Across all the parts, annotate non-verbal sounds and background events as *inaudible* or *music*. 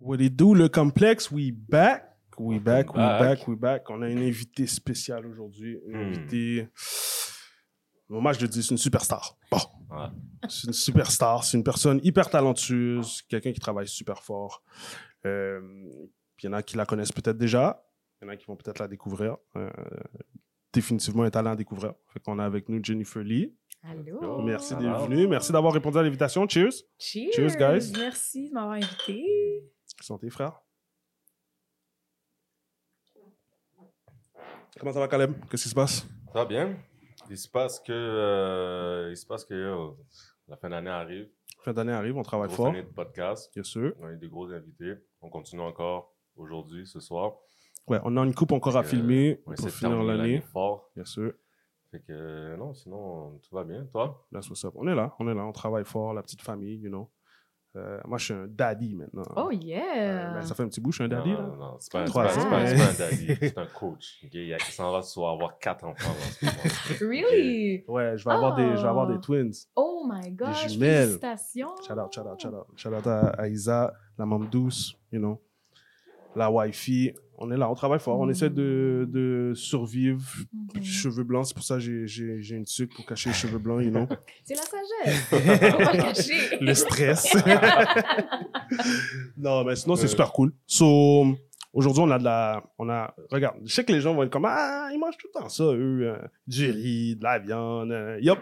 What it do, le complexe, we back. We back, we back. back, we back. On a une invitée spéciale aujourd'hui. Une Hmm. invitée. Moi, je le dis, c'est une superstar. Bon. Ouais. C'est une superstar. C'est une personne hyper talentueuse. Quelqu'un qui travaille super fort. Euh, il y en a qui la connaissent peut-être déjà. Il y en a qui vont peut-être la découvrir. Euh, définitivement un talent à découvrir. Fait qu'on a avec nous Jennifer Lee. Allô? Merci d'être venue. Merci d'avoir répondu à l'invitation. Cheers. Cheers. Cheers, guys. Merci de m'avoir invité. Santé, frère. Comment ça va, Caleb? Qu'est-ce qui se passe? Ça va bien? Il se passe que, euh, il se passe que euh, la fin d'année arrive. Fin d'année arrive, on travaille Grosse fort. année de podcast. Bien sûr. On a eu des gros invités. On continue encore aujourd'hui, ce soir. Ouais, on a une coupe encore à filmer On pour finir l'année. fort. Bien sûr. Fait que, non, sinon, tout va bien. Toi? That's what's up. On est là, on est là, on travaille fort, la petite famille, you know. Euh, moi, je suis un daddy maintenant. Oh Euh, yeah. ben, ça fait un petit bout, je suis un daddy, non, là. non, non, c'est pas, un- pas, pas- hein. c'est pas un daddy, *laughs* c'est un coach. ok? Il, y a- il s'en va soit avoir quatre enfants. en ce moment. really? Ouais, je vais, avoir des, je vais avoir des Oh. twins. Oh my gosh. jumelles. Félicitations. Shout out, shout out, shout out. Shout out à, à Isa, la maman douce, you know. La wifi. On est là, on travaille fort, on Mm. essaie de, de survivre. Cheveux blancs, c'est pour ça que j'ai- une tuque pour cacher les cheveux blancs, you know. *laughs* C'est la sagesse. *laughs* On va le cacher. le stress. *laughs* non, mais sinon, c'est Euh. super cool. So, aujourd'hui, on a de la. On a, regarde, je sais que les gens vont être comme Ah, ils mangent tout le temps ça, eux. euh, du riz, de la viande. euh, yup.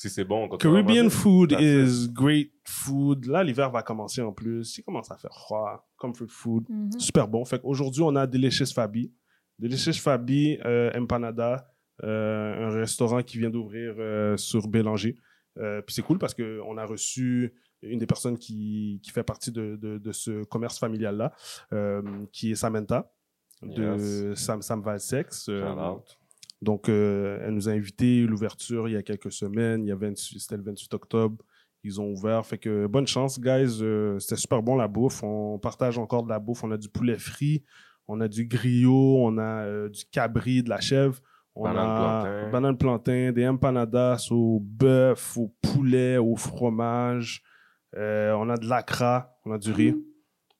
Si c'est bon, à Caribbean food is great food. Là, l'hiver va commencer en plus. Il commence à faire froid. Comfort food. Mhm. Super bon. Fait qu'aujourd'hui, on a Delicious Fabi. Delicious Fabi, euh, Empanada, euh, un restaurant qui vient d'ouvrir euh, sur Bélanger. Euh, puis c'est cool parce qu'on a reçu une des personnes qui, qui fait partie de, de, de ce commerce familial-là, euh, qui est Samantha, de Yes. Sam, Sam Valsex. Euh, Shout out. Donc, euh, elle nous a invité l'ouverture il y a quelques semaines. Il y a 28 c'était le 28 octobre. Ils ont ouvert. Fait que bonne chance, guys. Euh, c'était super bon la bouffe. On partage encore de la bouffe. On a du poulet frit, on a du griot, on a euh, du cabri, de la chèvre. On Banane a plantain. banane plantain, des empanadas au bœuf, au poulet, au fromage. Euh, on a de l'acra, on a du riz.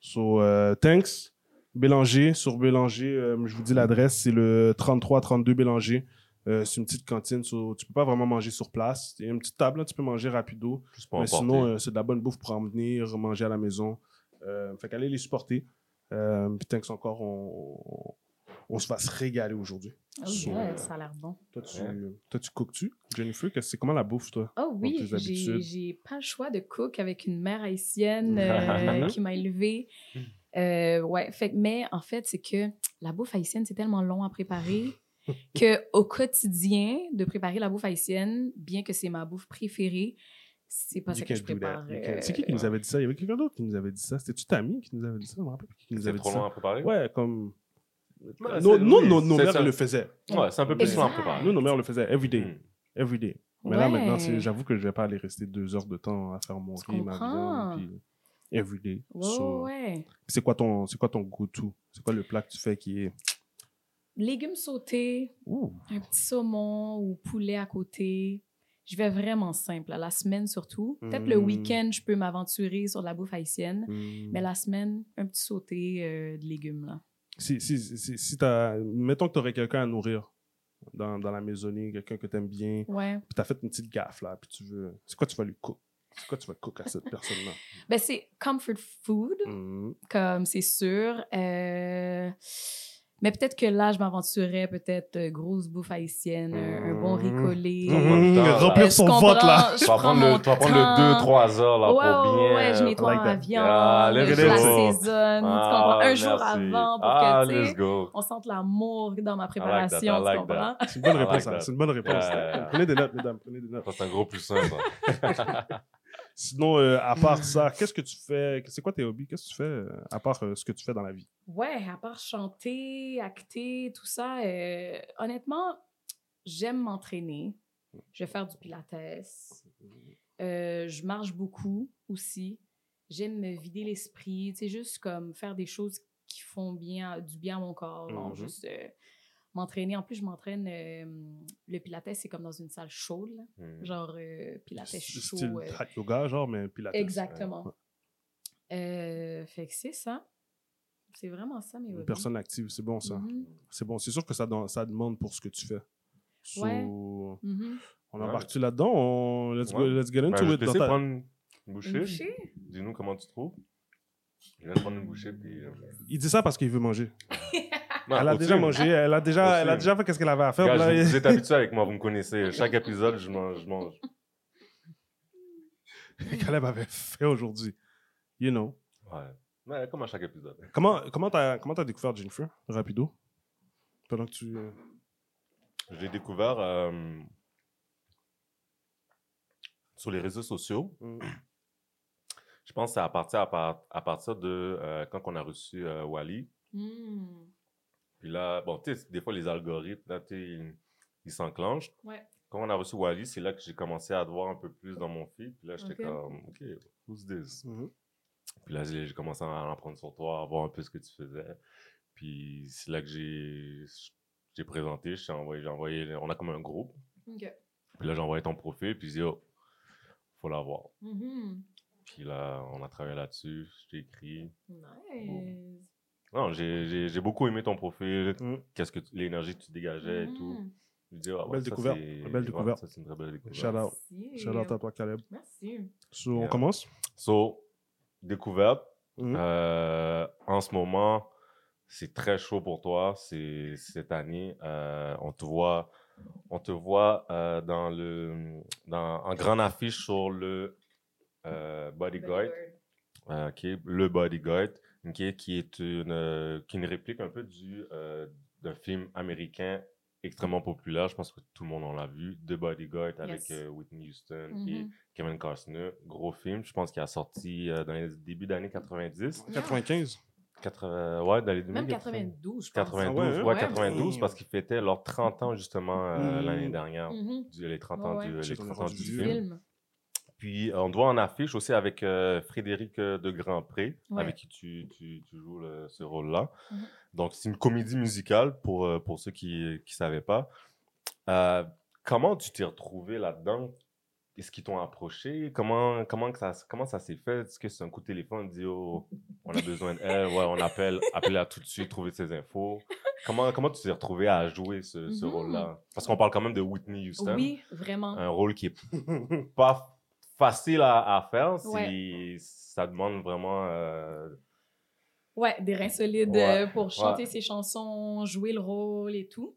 So, euh, thanks. Bélanger, sur Bélanger, euh, je vous dis l'adresse, c'est le 33-32 Bélanger. Euh, c'est une petite cantine, so, tu peux pas vraiment manger sur place. Il y a une petite table, là, tu peux manger rapido. Mais emporter. sinon, euh, c'est de la bonne bouffe pour en venir, manger à la maison. Euh, fait qu'allez les supporter. Euh, puis thanks encore, on, on, on se va se régaler aujourd'hui. Oh So, yeah, ça a l'air bon. Toi, tu, Ouais. toi, tu cookes-tu, Jennifer? C'est comment la bouffe, toi? Oh oui, j'ai pas le choix de cook avec une mère haïtienne *laughs* euh, qui m'a élevée. *laughs* Euh, ouais, fait, mais en fait, c'est que la bouffe haïtienne, c'est tellement long à préparer *laughs* que au quotidien, de préparer la bouffe haïtienne, bien que c'est ma bouffe préférée, c'est pas ça que je prépare. Can't- euh, C'est qui qui nous avait dit ça? Il y avait quelqu'un d'autre qui nous avait dit ça. C'était-tu Tammy qui nous avait dit ça? Je me rappelle plus qui nous C'est avait dit trop long ça. à préparer? Ouais, comme... Ouais, Nos, c'est- oui, c'est mères ça. le faisaient. Ouais, c'est un peu plus long à préparer. Nous, nos mères le faisaient every day. Hmm. Every day. Mais là, Ouais. maintenant, c'est- j'avoue que je vais pas aller rester deux heures de temps à faire mon riz, ma viande, puis every day. Ouais, So, ouais. C'est quoi ton, c'est quoi ton go-to? C'est quoi le plat que tu fais qui est... Légumes sautés, Ouh. un petit saumon ou poulet à côté. Je vais vraiment simple. La semaine surtout. Peut-être le Mm. week-end, je peux m'aventurer sur de la bouffe haïtienne. Hmm. Mais la semaine, un petit sauté euh, de légumes. Là. Si, si, si, si t'as... Mettons que tu aurais quelqu'un à nourrir dans, dans la maisonnée, quelqu'un que tu aimes bien, Ouais. puis tu as fait une petite gaffe, là, puis tu veux... C'est quoi tu vas lui cook? C'est quoi tu vas cook à cette personne-là? Ben, c'est comfort food, Hmm. comme c'est sûr. Euh, Mais peut-être que là, je m'aventurerais peut-être euh, grosse bouffe haïtienne, un, un bon riz Mhm. collé. Mhm. Mmh, Euh, remplir son vote, là. Tu vas prendre le, le temps. 2-3 heures là, ouais, pour ouais, bien. ouais, je nettoie like ma that. viande, Ah, je let's la go. saisonne, tu Ah, comprends? Un jour avant pour ah, que, tu sais, on sente l'amour dans ma that, préparation, I like tu comprends? C'est une bonne réponse, like ça. that. C'est une bonne réponse. Yeah. Prenez des notes, mesdames, prenez des notes. Ça, c'est un gros plus un, ça. *laughs* Sinon, euh, à part ça, qu'est-ce que tu fais? C'est quoi tes hobbies? Qu'est-ce que tu fais euh, à part euh, ce que tu fais dans la vie? Ouais, à part chanter, acter, tout ça, honnêtement, j'aime m'entraîner. Je vais faire du pilates. Je marche beaucoup aussi. J'aime me vider l'esprit. Sais, juste comme faire des choses qui font bien, du bien à mon corps. genre Mhm. juste m'entraîner. En plus, je m'entraîne. euh, le pilates, c'est comme dans une salle chaude. là. Hmm. Genre euh, pilates C'est chaud. Style euh, yoga, genre, mais pilates. Exactement. Ouais. Euh, fait que c'est ça. C'est vraiment ça, mes Une hobbies. personne active, c'est bon ça. Mhm, C'est bon. C'est sûr que ça, ça demande pour ce que tu fais. So, Ouais. mhm. On Ouais. embarque-tu là-dedans? On... Let's, go, let's get Ben, into je vais it. ta- prendre une bouchée. bouchée? Dis-nous comment tu trouves. Je viens de prendre une bouchée, puis... euh, Il dit ça parce qu'il veut manger. *laughs* non, elle a déjà mangé, elle a déjà, elle a déjà fait qu'est-ce qu'elle avait à faire. Gars, puis là, je- il- vous êtes habitués avec moi, vous me connaissez. *laughs* Chaque épisode, je mange. Je mange. *laughs* Caleb avait fait aujourd'hui. You know. Ouais. Mais comme à chaque épisode. Comment comment t'as comment t'as découvert Jennifer rapido? Pendant que tu euh, Je l'ai découvert euh, sur les réseaux sociaux. Mm. Je pense que c'est à partir, à, par- à partir de euh, quand on a reçu euh, Wally. Hmm, Puis là, bon, tu sais, des fois, les algorithmes, là, tu sais, ils- s'enclenchent. Ouais. Quand on a reçu Wally, c'est là que j'ai commencé à te voir un peu plus dans mon feed. Puis là, j'étais Ok. comme, OK, who's this? Mhm. Puis là, j'ai j'ai commencé à en apprendre sur toi, à voir un peu ce que tu faisais. Puis c'est là que j'ai j'ai présenté, je t'ai envoyé, j'ai envoyé, on a comme un groupe. ok. Puis là, j'ai envoyé ton profil, puis j'ai dit, oh, faut l'avoir. Mhm. Puis là, on a travaillé là-dessus, je t'ai écrit. Nice. Non, j'ai- j'ai j'ai beaucoup aimé ton profil, Mhm. qu'est-ce que tu- l'énergie que tu dégageais et tout. Je dis, ah ouais, Belle ça, découverte, c'est- une belle ouais, découverte. ça, c'est une très belle découverte. Shout out. Merci. Shout out à toi Caleb. Merci. So, on commence? So, découverte. Mhm. Euh, en ce moment, c'est très chaud pour toi. C'est cette année. euh, on te voit, on te voit euh, dans le, dans, en grande affiche sur le euh, Bodyguard, euh, qui est le Bodyguard, ok, qui est une, euh, qui est une réplique un peu du euh, d'un film américain extrêmement populaire. Je pense que tout le monde en l'a vu, The Bodyguard avec euh, Whitney Houston, est Mhm. Kevin Costner, gros film. Je pense qu'il a sorti euh, dans les débuts d'années 90. 95. 80, ouais, dans les Même 90. 92, je pense. 92, Ah ouais, hein? ouais, Ouais, 92, mais- parce qu'ils fêtaient leurs 30 ans justement euh, Mm. l'année dernière. Mhm. Du- les 30 ans, Ouais, du, ouais. les Shit, 30 on est ans rendu du vieux. film. Film. Puis euh, on te voit en affiche aussi avec euh, Frédéric euh, de Grandpré, Ouais. avec qui tu, tu, tu joues le- ce rôle-là. Mhm. Donc c'est une comédie musicale pour, pour ceux qui ne savaient pas. Euh, comment tu t'es retrouvé là-dedans? Est-ce qu'ils t'ont approché? Comment, comment, ça, comment ça s'est fait? Est-ce que c'est un coup de téléphone, dit oh, on a besoin d'elle, ouais, on appelle, appelle-la tout de suite, trouver ses infos. Comment, comment tu t'es retrouvé à jouer ce, ce Mhm. rôle-là? Parce qu'on parle quand même de Whitney Houston Oui, vraiment. un rôle qui est *laughs* pas facile à, à faire. Ouais. Ça demande vraiment. euh, Ouais, des reins solides Ouais, euh, pour chanter ses chansons, jouer le rôle et tout.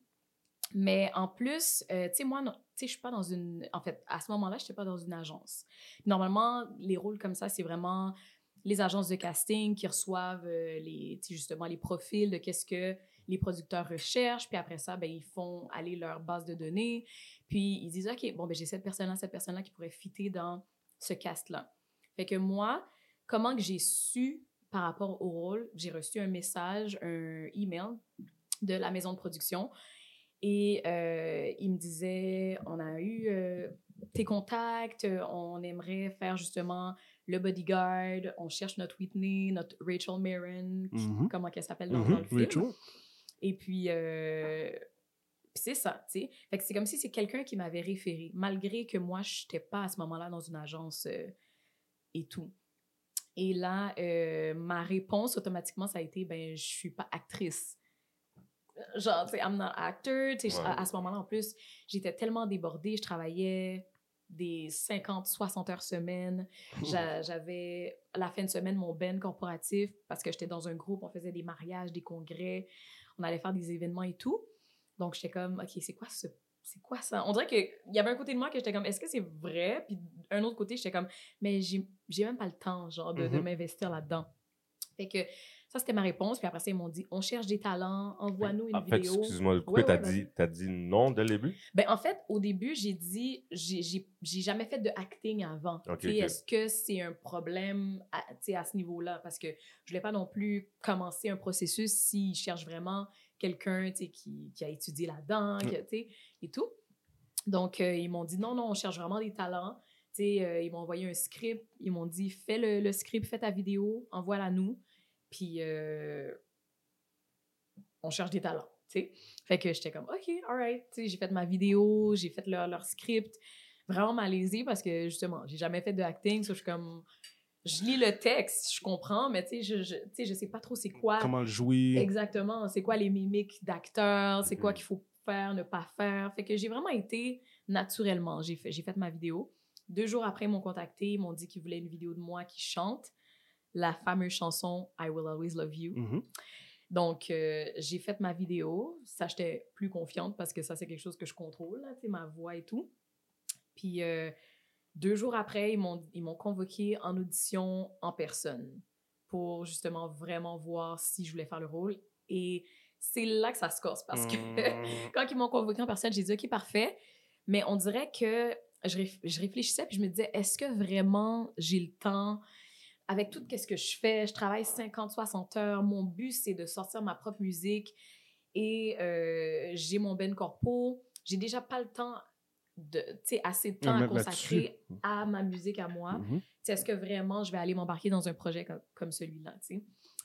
Mais en plus, euh, tu sais, moi, tu sais, je suis pas dans une... En fait, à ce moment-là, je n'étais pas dans une agence. Normalement, les rôles comme ça, c'est vraiment les agences de casting qui reçoivent euh, les, justement les profils de qu'est-ce que les producteurs recherchent. Puis après ça, ben, ils font aller leur base de données. Puis ils disent, OK, bon, ben, j'ai cette personne-là, cette personne-là qui pourrait fitter dans ce cast-là. Fait que moi, comment que j'ai su par rapport au rôle, j'ai reçu un message, un email de la maison de production et euh, il me disait on a eu euh, tes contacts, on aimerait faire justement le bodyguard, on cherche notre Whitney, notre Rachel qui- Mhm. comment qu'elle s'appelle dans, Mhm. dans le film. Rachel. Et puis, euh, puis c'est ça, tu sais. Fait que c'est comme si c'est quelqu'un qui m'avait référé, malgré que moi, je n'étais pas à ce moment-là dans une agence euh, et tout. Et là, euh, ma réponse automatiquement, ça a été, ben, je suis pas actrice. Genre, tu sais, I'm not actor. Tu sais, Ouais. à, à ce moment-là, en plus, j'étais tellement débordée, je travaillais des 50, 60 heures semaine. J'a- *laughs* J'avais, la fin de semaine, mon ben corporatif parce que j'étais dans un groupe, on faisait des mariages, des congrès, on allait faire des événements et tout. Donc, j'étais comme, OK, c'est quoi ce. C'est quoi ça? On dirait qu'il y avait un côté de moi que j'étais comme, est-ce que c'est vrai? Puis un autre côté, j'étais comme, mais j'ai même pas le temps, genre, de, de Mhm. m'investir là-dedans. Fait que ça, c'était ma réponse. Puis après ça, ils m'ont dit, on cherche des talents, envoie-nous une En fait, vidéo. excuse-moi, le coup, Ouais, t'as ouais, dit, dit non dès le début? Ben, en fait, au début, j'ai dit, j'ai- jamais fait de acting avant. Est-ce que c'est un problème à, à ce niveau-là? Parce que je voulais pas non plus commencer un processus s'ils cherchent vraiment quelqu'un qui, qui a étudié là-dedans, Mm. et tout. Donc, euh, ils m'ont dit non, non, on cherche vraiment des talents. Euh, ils m'ont envoyé un script. Ils m'ont dit fais le, le script, fais ta vidéo, envoie-la nous. Puis, euh, on cherche des talents. Fait que j'étais comme, OK, alright. J'ai fait ma vidéo, j'ai fait leur, leur script. Vraiment malaisée parce que justement, j'ai jamais fait de acting. So je suis comme, je lis le texte, je comprends, mais tu sais, je, je, je sais pas trop c'est quoi. Comment le jouer. Exactement. C'est quoi les mimiques d'acteurs? C'est quoi Mhm. qu'il faut faire, ne pas faire? Fait que j'ai vraiment été naturellement. J'ai fait, j'ai fait ma vidéo. Deux jours après, ils m'ont contacté. Ils m'ont dit qu'ils voulaient une vidéo de moi qui chante la fameuse chanson I Will Always Love You. Mhm. Donc, euh, j'ai fait ma vidéo. Ça, j'étais plus confiante parce que ça, c'est quelque chose que je contrôle, là, tu sais, ma voix et tout. Puis, euh, deux jours après, ils m'ont, ils m'ont convoqué en audition en personne pour justement vraiment voir si je voulais faire le rôle. Et c'est là que ça se corse parce que Mm. *laughs* quand ils m'ont convoqué en personne, j'ai dit OK, parfait. Mais on dirait que je, réf- je réfléchissais puis je me disais est-ce que vraiment j'ai le temps? Avec tout ce que je fais, je travaille 50, 60 heures. Mon but, c'est de sortir ma propre musique et euh, j'ai mon Ben Corpo. J'ai déjà pas le temps, de, assez de temps à consacrer à ma musique à moi. Sais, Est-ce que vraiment je vais aller m'embarquer dans un projet comme, comme celui-là?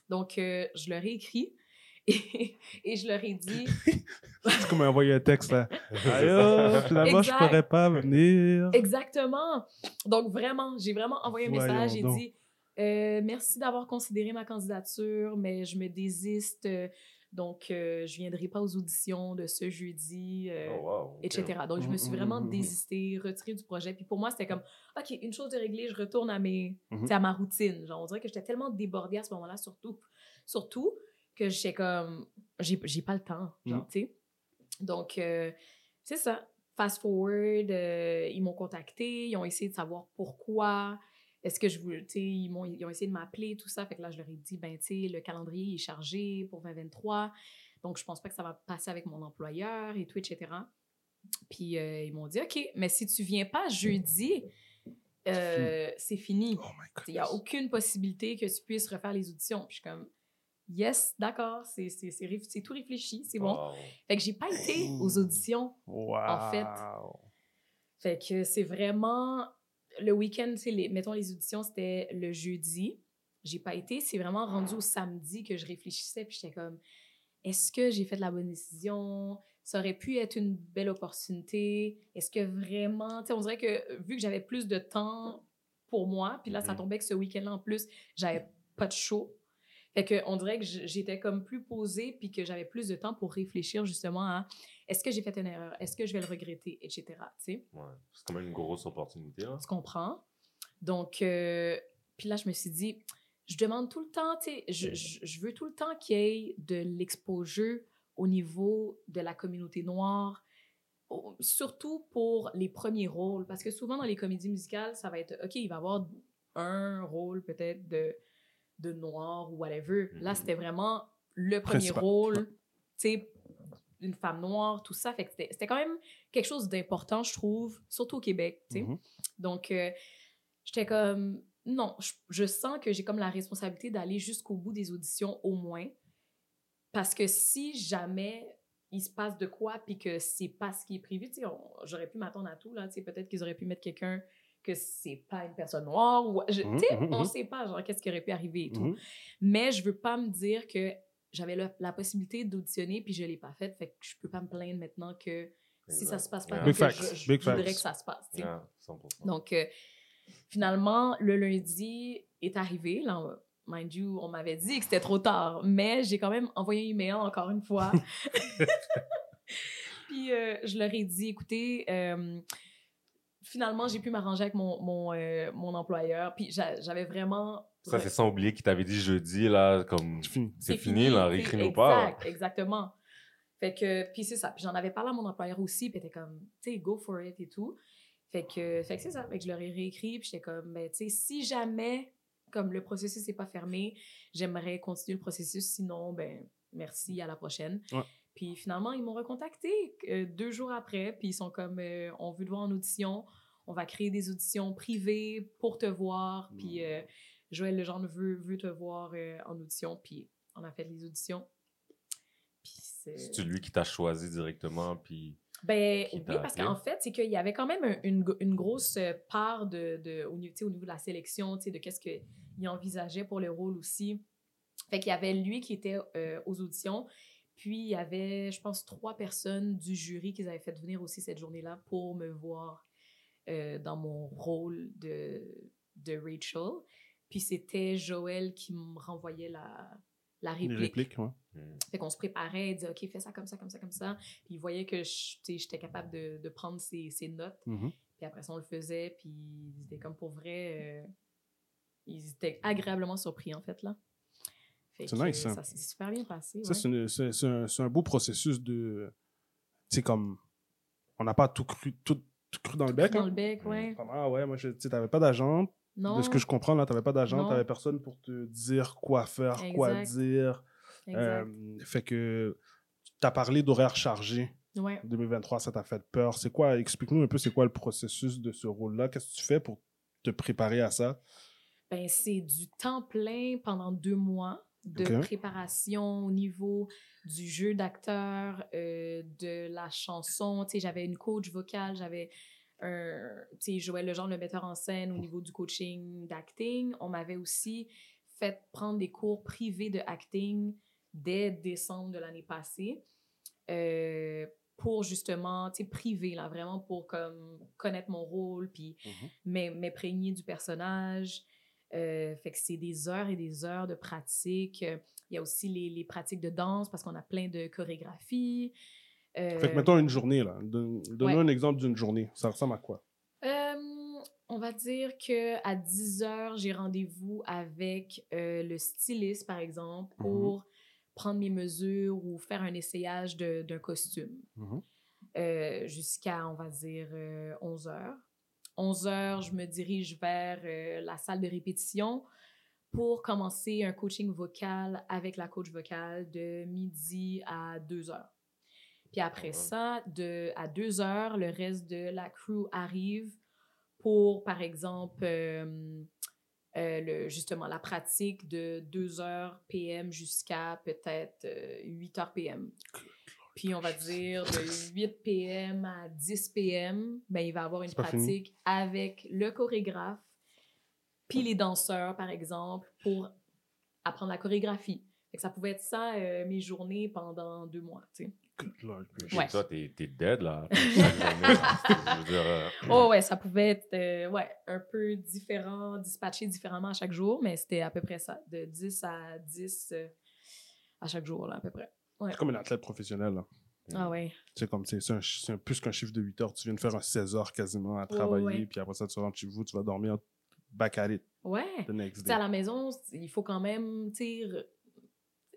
Donc, euh, je leur ai écrit *laughs* et, et je leur ai dit *laughs* C'est comme envoyer un texte là. *laughs* Oh, finalement, je Exact. pourrais pas venir. Exactement. Donc, vraiment, j'ai vraiment envoyé un Voyons message. Donc. dit euh, Merci d'avoir considéré ma candidature, mais je me désiste. Donc, euh, je viendrai pas aux auditions de ce jeudi, euh, Oh, wow. etc. Donc, je me suis vraiment Mhm, mhm, mhm. désistée, retirée du projet. Puis pour moi, c'était comme OK, une chose de réglée, je retourne à, mes, sais, à ma routine. Genre, on dirait que j'étais tellement débordée à ce moment-là, surtout, surtout que j'étais comme J'ai j'ai pas le temps, genre, Mhm. tu sais. Donc, euh, c'est ça. Fast forward, euh, ils m'ont contacté, ils ont essayé de savoir pourquoi. Est-ce que je voulais, tu sais, ils, m'ont- ils ont essayé de m'appeler, tout ça. Fait que là, je leur ai dit, ben, tu sais, le calendrier est chargé pour 2023. Donc, je pense pas que ça va passer avec mon employeur et tout, etc. Puis, euh, ils m'ont dit, OK, mais si tu viens pas jeudi, euh, c'est fini. Oh. Il n'y a aucune possibilité que tu puisses refaire les auditions. Puis, je suis comme, yes, d'accord, c'est tout réfléchi, c'est bon. Wow. Fait que j'ai pas été aux auditions. Wow. En fait. Fait que c'est vraiment le week-end, tu sais, les- mettons les auditions, c'était le jeudi. J'ai pas été, c'est vraiment rendu au samedi que je réfléchissais, puis j'étais comme, est-ce que j'ai fait la bonne décision? Ça aurait pu être une belle opportunité. Est-ce que vraiment, tu sais, on dirait que vu que j'avais plus de temps pour moi, puis là, ça Mhm. tombait que ce week-end-là, en plus, j'avais pas de show. Fait que on dirait que j'étais comme plus posée, puis que j'avais plus de temps pour réfléchir justement à est-ce que j'ai fait une erreur? Est-ce que je vais le regretter? Etc. Ouais. C'est quand même une grosse opportunité. Là. Tu comprends? Donc, euh, puis là, je me suis dit, je demande tout le temps, tu sais, je, je, je veux tout le temps qu'il y ait de l'exposure au niveau de la communauté noire, surtout pour les premiers rôles, parce que souvent dans les comédies musicales, ça va être, OK, il va y avoir un rôle peut-être de, de noir ou whatever. Là, Mhm. c'était vraiment le premier Principal. rôle, tu sais, une femme noire, tout ça. Fait que c'était quand même quelque chose d'important, je trouve, surtout au Québec, tu sais. Mhm. Donc, euh, j'étais comme, non, je, je sens que j'ai comme la responsabilité d'aller jusqu'au bout des auditions au moins. Parce que si jamais il se passe de quoi, puis que c'est pas ce qui est prévu, tu sais, j'aurais pu m'attendre à tout, là, tu sais, peut-être qu'ils auraient pu mettre quelqu'un que c'est pas une personne noire, ou, je- tu sais, mhm, on mhm. sait pas, genre, qu'est-ce qui aurait pu arriver et tout. Mhm. Mais je veux pas me dire que j'avais la possibilité d'auditionner, puis je l'ai pas faite, fait que je peux pas me plaindre maintenant que si ça se passe pas Yeah. je, je voudrais facts. que ça se passe, tu sais. Yeah, 100%. Donc, euh, finalement, le lundi est arrivé. Là, on- mind you, on m'avait dit que c'était trop tard, mais j'ai quand même envoyé un email encore une fois. *laughs* *laughs* Puis, euh, je leur ai dit, écoutez, euh, finalement, j'ai pu m'arranger avec mon, mon, euh, mon employeur. Puis, j'a- j'avais vraiment... Ça, c'est sans oublier qu'il t'avait dit jeudi, là, comme C'est fini. fini, là, réécris-nous pas. Exact, exactement. Fait que, puis c'est ça. Puis j'en avais parlé à mon employeur aussi, puis était comme, tu sais, go for it et tout. Fait que, fait que c'est ça. Fait que je leur ai réécrit, puis j'étais comme, ben, tu sais, si jamais, comme le processus n'est pas fermé, j'aimerais continuer le processus. Sinon, ben, merci, à la prochaine. Ouais. Puis finalement, ils m'ont recontacté euh, deux jours après, puis ils sont comme, euh, on veut te voir en audition. On va créer des auditions privées pour te voir. Puis euh, Joël Legendre veut, veut te voir en audition. Puis on a fait les auditions. C'est... Lui qui t'a choisi directement, puis Ben oui, parce qu'en fait, c'est qu'il y avait quand même un- une, grosse part de, de, au, niveau, au de la sélection, de qu'est-ce qu'il envisageait pour le rôle aussi. Fait qu'il y avait lui qui était euh, aux auditions, puis il y avait, je pense, trois personnes du jury qu'ils avaient fait venir aussi cette journée-là pour me voir euh, dans mon rôle de, de Rachel. Puis c'était Joël qui me renvoyait la, la Les réplique. répliques, ouais. Mm. Fait qu'on se préparait, il disait, OK, fais ça comme ça, comme ça, comme ça. Puis il voyait que j'étais capable de, de prendre ses, ses notes. Mhm. Puis après ça, on le faisait, puis ils étaient comme pour vrai. euh, ils étaient agréablement surpris, en fait, là. C'est nice, ça. Ça s'est super bien passé. Ça, ouais. c'est un, un beau processus de. Tu sais, comme. On n'a pas tout cru, tout, tout cru dans le bec. Dans hein. le bec, ouais. Comme, Ah ouais, moi, tu sais, t'avais pas d'agent. De ce que je comprends, là, t'avais pas d'agent, t'avais personne pour te dire quoi faire, quoi dire. Exact. Euh, fait que t'as parlé d'horaire chargé. ouais. 2023, ça t'a fait peur. C'est quoi, explique-nous un peu, c'est quoi le processus de ce rôle-là? Qu'est-ce que tu fais pour te préparer à ça? Ben, c'est du temps plein pendant deux mois de préparation au niveau du jeu d'acteur, euh, de la chanson. Tu sais, j'avais une coach vocale, j'avais un... Tu sais, Joël Lejean, le metteur en scène, au niveau du coaching d'acting. On m'avait aussi fait prendre des cours privés de acting dès décembre de l'année passée. euh, pour justement, tu sais, privé, là, vraiment pour comme connaître mon rôle, puis m'im- m'imprégner du personnage. Euh, fait que c'est des heures et des heures de pratique. Euh, Il y a aussi les, les pratiques de danse parce qu'on a plein de chorégraphies. Euh, Fait que mettons une journée, là. Donne- Donne-nous ouais. un exemple d'une journée. Ça ressemble à quoi? on va dire que à 10 heures, j'ai rendez-vous avec le styliste, par exemple, Mhm. pour prendre mes mesures ou faire un essayage d'un costume. Mhm. euh, jusqu'à, on va dire, 11 heures. 11 heures, je me dirige vers euh, la salle de répétition pour commencer un coaching vocal avec la coach vocale de midi à 2 heures. Puis après Ouais. ça, de, à 2 heures, le reste de la crew arrive pour, par exemple, euh, euh, le, justement la pratique de 2 heures PM jusqu'à peut-être euh, 8 heures PM. Puis on va dire de 8 PM à 10 PM, ben, il va avoir une fini. pratique avec le chorégraphe, puis les danseurs, par exemple, pour apprendre la chorégraphie. Fait que ça pouvait être ça, euh, mes journées pendant deux mois, tu sais. Ouais. Toi, t'es t'es dead, là. *laughs* journée, dire, euh, *laughs* Oh ouais, ça pouvait être euh, ouais, un peu différent, dispatché différemment à chaque jour, mais c'était à peu près ça, de 10 à 10 euh, à chaque jour, là, à peu près. C'est comme un athlète professionnel, là. Ah ouais. C'est comme, c'est un, plus qu'un chiffre de 8 heures. Tu viens de faire un 16 heures quasiment à travailler, ouais. puis après ça, tu rentres chez vous, tu vas dormir back at it Ouais. the next Tu sais, à day. la maison, il faut quand même, tu re-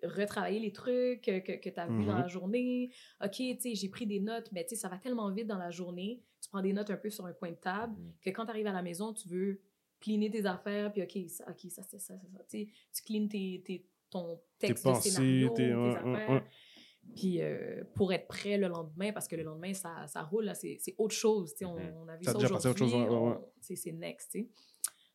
retravailler les trucs que, que, que tu as vus dans la journée. OK, tu sais, j'ai pris des notes, mais tu sais, ça va tellement vite dans la journée. Tu prends des notes un peu sur un coin de table Mhm. que quand tu arrives à la maison, tu veux cleaner tes affaires, puis OK, ça, OK, ça, c'est ça, c'est ça. Tu sais, tu cleans tes, tes- ton texte de scénario, tes- affaires. ouais. Puis euh, pour être prêt le lendemain, parce que le lendemain, ça, ça roule, là, c'est c'est autre chose. tu sais, On, on a vu Ça ça, a déjà passé à autre chose, aujourd'hui. ouais, ouais, tu C'est next, tu sais.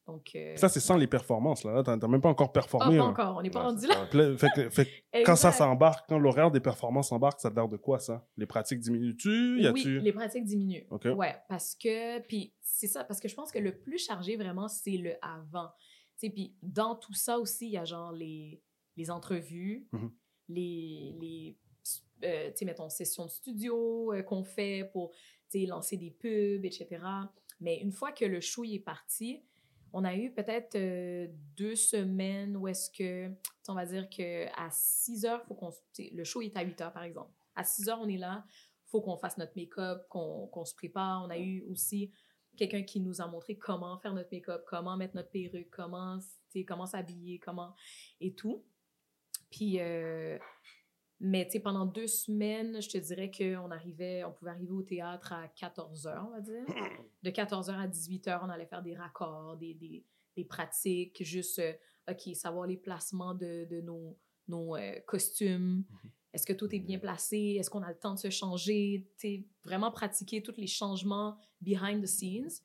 Donc, euh, Ça, c'est sans les performances, là. Là, t'as t'as même pas encore ah, performé. pas là. encore, on n'est pas ouais, rendu là. ça. Puis là, fait que- fait que quand ça s'embarque, quand l'horaire des performances s'embarque, ça a l'air de quoi, ça? Les pratiques diminuent-tu? Y Oui, a-tu... les pratiques diminuent. OK. Ouais, parce que, puis c'est ça, parce que je pense que le plus chargé vraiment, c'est le avant. Tu sais, puis dans tout ça aussi, il y a genre les, les entrevues, Mhm. les, les euh, tu sais, mettons, sessions de studio euh, qu'on fait pour, tu sais, lancer des pubs, etc. Mais une fois que le show est parti, on a eu peut-être euh, deux semaines où est-ce que, on va dire que à 6 heures, faut qu'on, le show est à 8 heures, par exemple. À 6 heures, on est là, faut qu'on fasse notre make-up, qu'on qu'on se prépare. On a eu aussi quelqu'un qui nous a montré comment faire notre make-up, comment mettre notre perruque, comment, comment s'habiller, comment et tout. Puis, euh, mais tu sais, pendant deux semaines, je te dirais qu'on arrivait, on pouvait arriver au théâtre à 14 heures, on va dire. *clears throat* De 14 heures à 18 heures, on allait faire des raccords, des, des, des pratiques, juste, euh, OK, savoir les placements de, de nos, nos euh, costumes. Est-ce que tout est bien placé? Est-ce qu'on a le temps de se changer? Vraiment pratiquer tous les changements behind the scenes.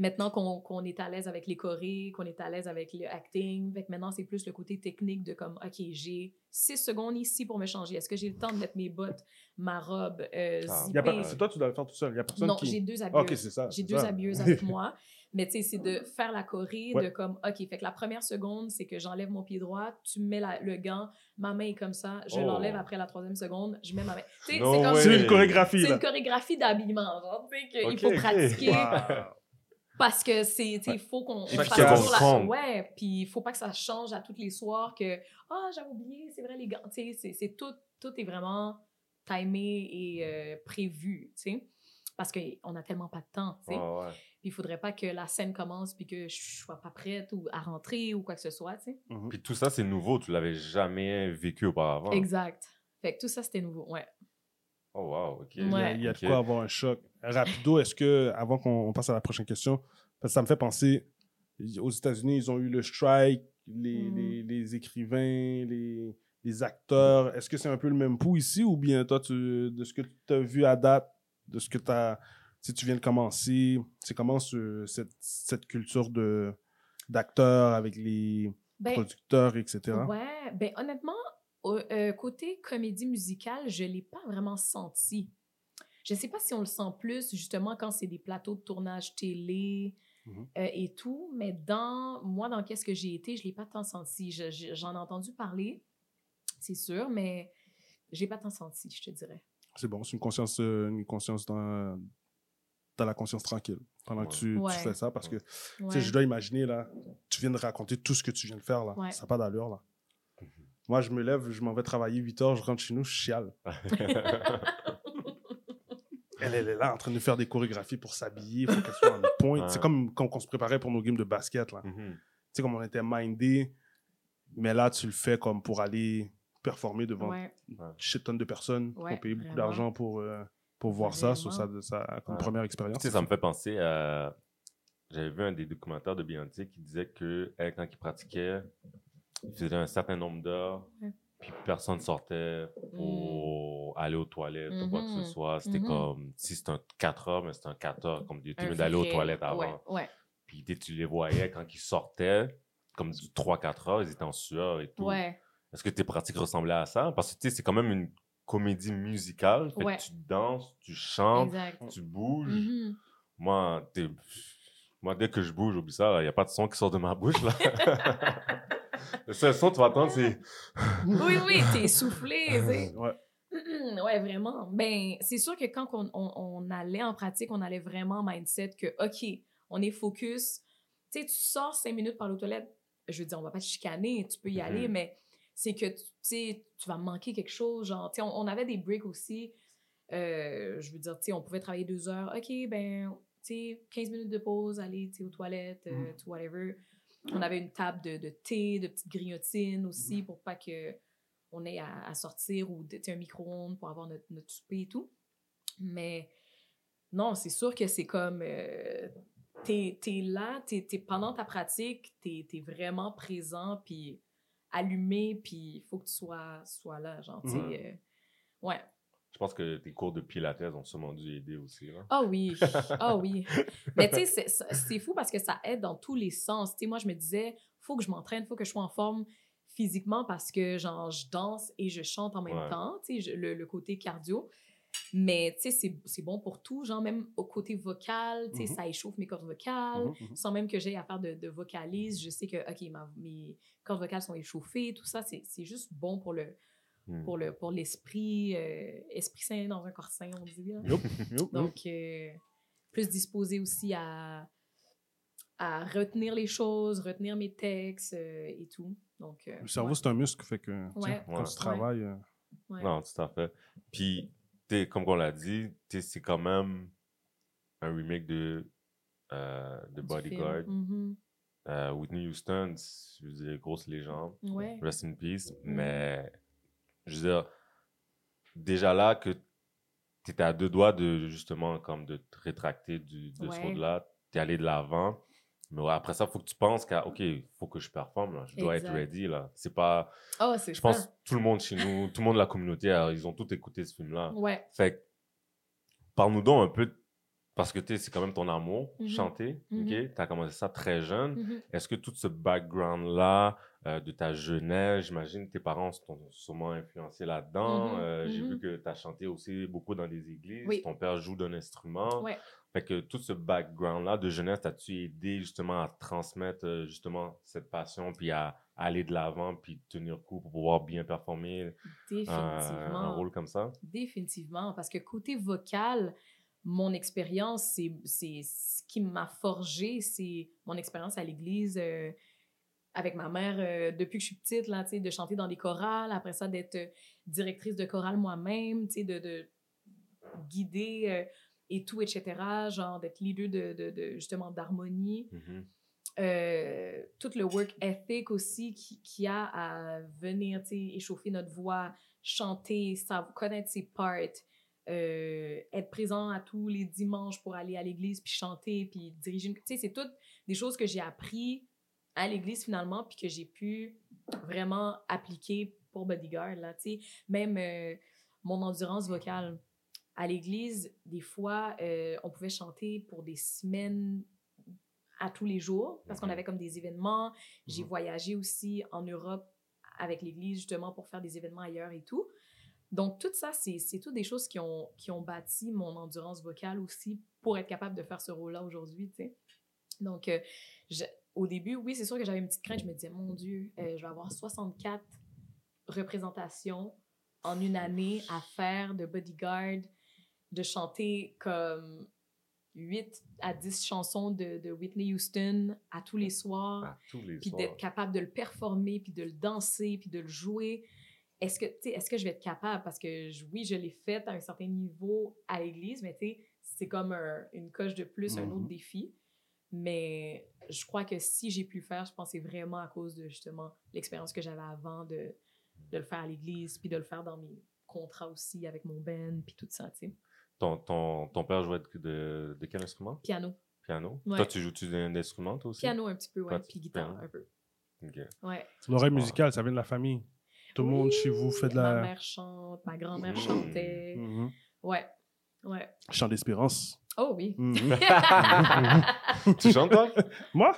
Maintenant qu'on est à l'aise avec les chorés, qu'on est à l'aise avec le acting, fait que maintenant c'est plus le côté technique de comme, OK, j'ai six secondes ici pour me changer. Est-ce que j'ai le temps de mettre mes bottes, ma robe, euh, Ah. C'est toi, tu dois le faire tout seul. Il y a personne Non, qui... j'ai deux habilleuses. OK, c'est ça. J'ai deux habilleuses *laughs* avec moi. Mais tu sais, c'est de faire la choré, Ouais. de comme, OK, fait que la première seconde, c'est que j'enlève mon pied droit, tu mets la- le gant, ma main est comme ça, je Oh. l'enlève après la troisième seconde, je mets ma main. Tu sais, No c'est comme. une chorégraphie, C'est une chorégraphie d'habillement, genre, tu sais, qu'il faut pratiquer. Wow. Parce que c'est, tu sais, Ouais. il faut qu'on on Efficace. fasse toujours la- Compte. Ouais, puis il faut pas que ça change à tous les soirs que ah j'avais oublié, c'est vrai les gants, tu sais, c'est- c'est tout, tout est vraiment timé et euh, prévu, tu sais, parce qu'on a tellement pas de temps, tu sais. Ouais, ouais. Puis il faudrait pas que la scène commence puis que je sois pas prête ou à rentrer ou quoi que ce soit, tu sais. Mhm. Puis tout ça, c'est nouveau. Tu l'avais jamais vécu auparavant. Exact. Fait que tout ça c'était nouveau, ouais. Oh, wow, OK. Il y a- Ouais. Il y a de quoi avoir un choc. Rapido, est-ce que, avant qu'on on passe à la prochaine question, parce que ça me fait penser, aux États-Unis, ils ont eu le strike, les, Mm. les, les écrivains, les, les acteurs. Est-ce que c'est un peu le même pouls ici ou bien toi, tu, de ce que tu as vu à date, de ce que tu as, si tu viens de commencer, c'est comment ce- cette, cette culture de d'acteurs avec les Ben, producteurs, etc. Ouais, ben honnêtement, au- euh, côté comédie musicale, je l'ai pas vraiment senti. Je sais pas si on le sent plus justement quand c'est des plateaux de tournage télé Mhm. euh, et tout, mais dans moi, dans qu'est-ce que j'ai été, je l'ai pas tant senti. Je- je- J'en ai entendu parler, c'est sûr, mais j'ai pas tant senti, je te dirais. C'est bon, c'est une conscience, euh, une conscience dans, dans la conscience tranquille pendant que Ouais. tu, tu Ouais. fais ça parce que Tu Ouais. je dois imaginer, là, tu viens de raconter tout ce que tu viens de faire, là. Ouais. Ça n'a pas d'allure, là. Moi, je me lève, je m'en vais travailler 8 heures, je rentre chez nous, je chiale. *laughs* Elle, elle est là en train de faire des chorégraphies pour s'habiller, il faut qu'elle soit en *laughs* point. Ouais. C'est comme quand on se préparait pour nos games de basket, là. Tu Mhm. sais, comme on était mindé, mais là, tu le fais comme pour aller performer devant Ouais. une shit tonne de personnes qui Ouais, ont payé beaucoup vraiment. d'argent pour, euh, pour voir ça, sur ça, comme Ouais. première expérience. Tu sais, ça me fait penser à. J'avais vu un des documentaires de Beyoncé qui disait que elle, quand il pratiquait, il faisait un certain nombre d'heures, Ouais. puis personne sortait pour aller aux toilettes ou quoi que ce soit. C'était Mhm. comme si c'était un 4 heures, mais c'était un 4 heures, comme tu veux d'aller aux toilettes avant. Ouais, ouais, Puis dès que tu les voyais quand ils sortaient, comme du 3-4 heures, ils étaient en sueur et tout. Est-ce que tes pratiques ressemblaient à ça? Parce que tu sais, c'est quand même une comédie musicale. Fait Ouais. que tu danses, tu chantes, Exact. tu bouges. Mhm. Moi, dès que je bouge, oublie ça, il n'y a pas de son qui sort de ma bouche. Là. *laughs* Le seul son que tu vas entendre, c'est. *laughs* Oui, oui, t'es soufflé, tu sais. *laughs* Ouais. Ouais, vraiment. Ben, c'est sûr que quand on, on- on allait en pratique, on allait vraiment mindset que, OK, on est focus. Tu sais, tu sors cinq minutes par les toilettes, je veux dire, on va pas te chicaner, tu peux y aller, mais c'est que, tu sais, tu vas manquer quelque chose. Genre, tu sais, on, on avait des breaks aussi. Euh, je veux dire, tu sais, on pouvait travailler deux heures. OK, ben, tu sais, 15 minutes de pause, aller, tu sais, aux toilettes, euh, tu sais, whatever. On avait une table de, de thé, de petites grignotines aussi pour pas que on ait à, à sortir ou un micro-ondes pour avoir notre, notre souper et tout. Mais non, c'est sûr que c'est comme. euh, t'es es là, t'es es, pendant ta pratique, t'es es vraiment présent, puis allumé, puis il faut que tu sois, sois là, genre. Mhm. euh, ouais. Je pense que tes cours de pilates ont sûrement dû aider aussi. Là. Ah oui, ah *laughs* oui. Mais tu sais, c'est- fou parce que ça aide dans tous les sens. Tu sais, moi, je me disais, faut que je m'entraîne, faut que je sois en forme physiquement parce que, genre, je danse et je chante en même Ouais. temps, tu sais, je- le, le côté cardio. Mais, tu sais, c'est- bon pour tout, genre, même au côté vocal, tu sais, Mhm. ça échauffe mes cordes vocales. Mhm, mhm. Sans même que j'aie à faire de, de vocalise, je sais que, OK, ma- mes cordes vocales sont échauffées, tout ça, c'est c'est juste bon pour le Hmm. pour le pour l'esprit, euh, esprit sain dans un corps sain, on dit. Là. Donc, euh, plus disposé aussi à, à retenir les choses, retenir mes textes euh, et tout. Donc, euh, Le cerveau, ouais. c'est un muscle, fait que tu sais, Ouais. quand Ouais. tu travailles, Ouais. Non, tout à fait. Puis, t'sais, comme on l'a dit, t'sais, c'est quand même un remake de, euh, de Bodyguard. Euh, Whitney Houston, c'est- je veux dire, grosse légende. Ouais. Rest in peace. Mm. Mais, je veux dire, déjà là que tu étais à deux doigts de, justement, comme de te rétracter du, de ce road-là, tu es allé de l'avant. Mais ouais, après ça, il faut que tu penses qu'à, OK, il faut que je performe, là. je dois Exact. être ready. Là. C'est pas. Oh, c'est Je ça. pense que tout le monde chez nous, tout le monde de la communauté, alors, ils ont tous écouté ce film-là. Ouais. Fait parle-nous donc un peu, parce que c'est quand même ton amour, Mhm. chanter. Mhm. OK? Tu as commencé ça très jeune. Mhm. Est-ce que tout ce background-là euh, de ta jeunesse, j'imagine tes parents t'ont sûrement influencé là-dedans. Euh, J'ai vu que tu as chanté aussi beaucoup dans des églises. Oui. Ton père joue d'un instrument. Ouais. Fait que tout ce background-là de jeunesse, as-tu aidé justement à transmettre euh, justement cette passion, puis à, aller de l'avant, puis tenir coup pour pouvoir bien performer euh, un Définitivement. rôle comme ça? Définitivement. Parce que côté vocal, mon expérience, c'est ce qui m'a forgé, c'est mon expérience à l'église euh, avec ma mère euh, depuis que je suis petite, là, de chanter dans des chorales, après ça, d'être euh, directrice de chorale moi-même, de, de guider euh, et tout, etc., genre d'être leader de, de, de, justement d'harmonie. Mhm. Euh, tout le work ethic aussi qui, qui a à venir échauffer notre voix, chanter, savoir, connaître ses parts, euh, être présent à tous les dimanches pour aller à l'église puis chanter puis diriger une... Tu sais, c'est toutes des choses que j'ai appris à l'église finalement puis que j'ai pu vraiment appliquer pour Bodyguard, là, tu sais. Même euh, mon endurance vocale. À l'église, des fois, euh, on pouvait chanter pour des semaines à tous les jours parce qu'on avait comme des événements. J'ai Mhm. voyagé aussi en Europe avec l'église justement pour faire des événements ailleurs et tout. Donc, tout ça, c'est toutes des choses qui ont, qui ont bâti mon endurance vocale aussi pour être capable de faire ce rôle-là aujourd'hui, tu sais. Donc, euh, je- au début, oui, c'est sûr que j'avais une petite crainte. Je me disais, mon Dieu, euh, je vais avoir 64 représentations en une année à faire de bodyguard, de chanter comme 8 à 10 chansons de, de Whitney Houston à tous les soirs À tous les puis d'être capable de le performer, puis de le danser, puis de le jouer. Est-ce que, tu sais, est-ce que je vais être capable? Parce que je- oui, je l'ai fait à un certain niveau à l'église, mais tu sais, c'est comme un- une coche de plus, un autre Mhm. défi. Mais je crois que si j'ai pu le faire, je pense que c'est vraiment à cause de justement l'expérience que j'avais avant de, de le faire à l'église, puis de le faire dans mes contrats aussi avec mon band, puis tout ça, tu sais. Ton, ton, ton père jouait de, de, de quel instrument? Piano. Piano Ouais. Toi, tu joues-tu d'un instrument, toi aussi? Piano un petit peu, ouais, puis guitare piano. un peu. Ok. Ouais. L'oreille musicale, ça vient de la famille. Tout le monde chez vous fait de Ma la. mère chante, ma grand-mère Mmh. chantait. Mhm. Ouais. Ouais. Chant d'espérance. Oh oui. Mhm. *laughs* tu chantes, toi Moi?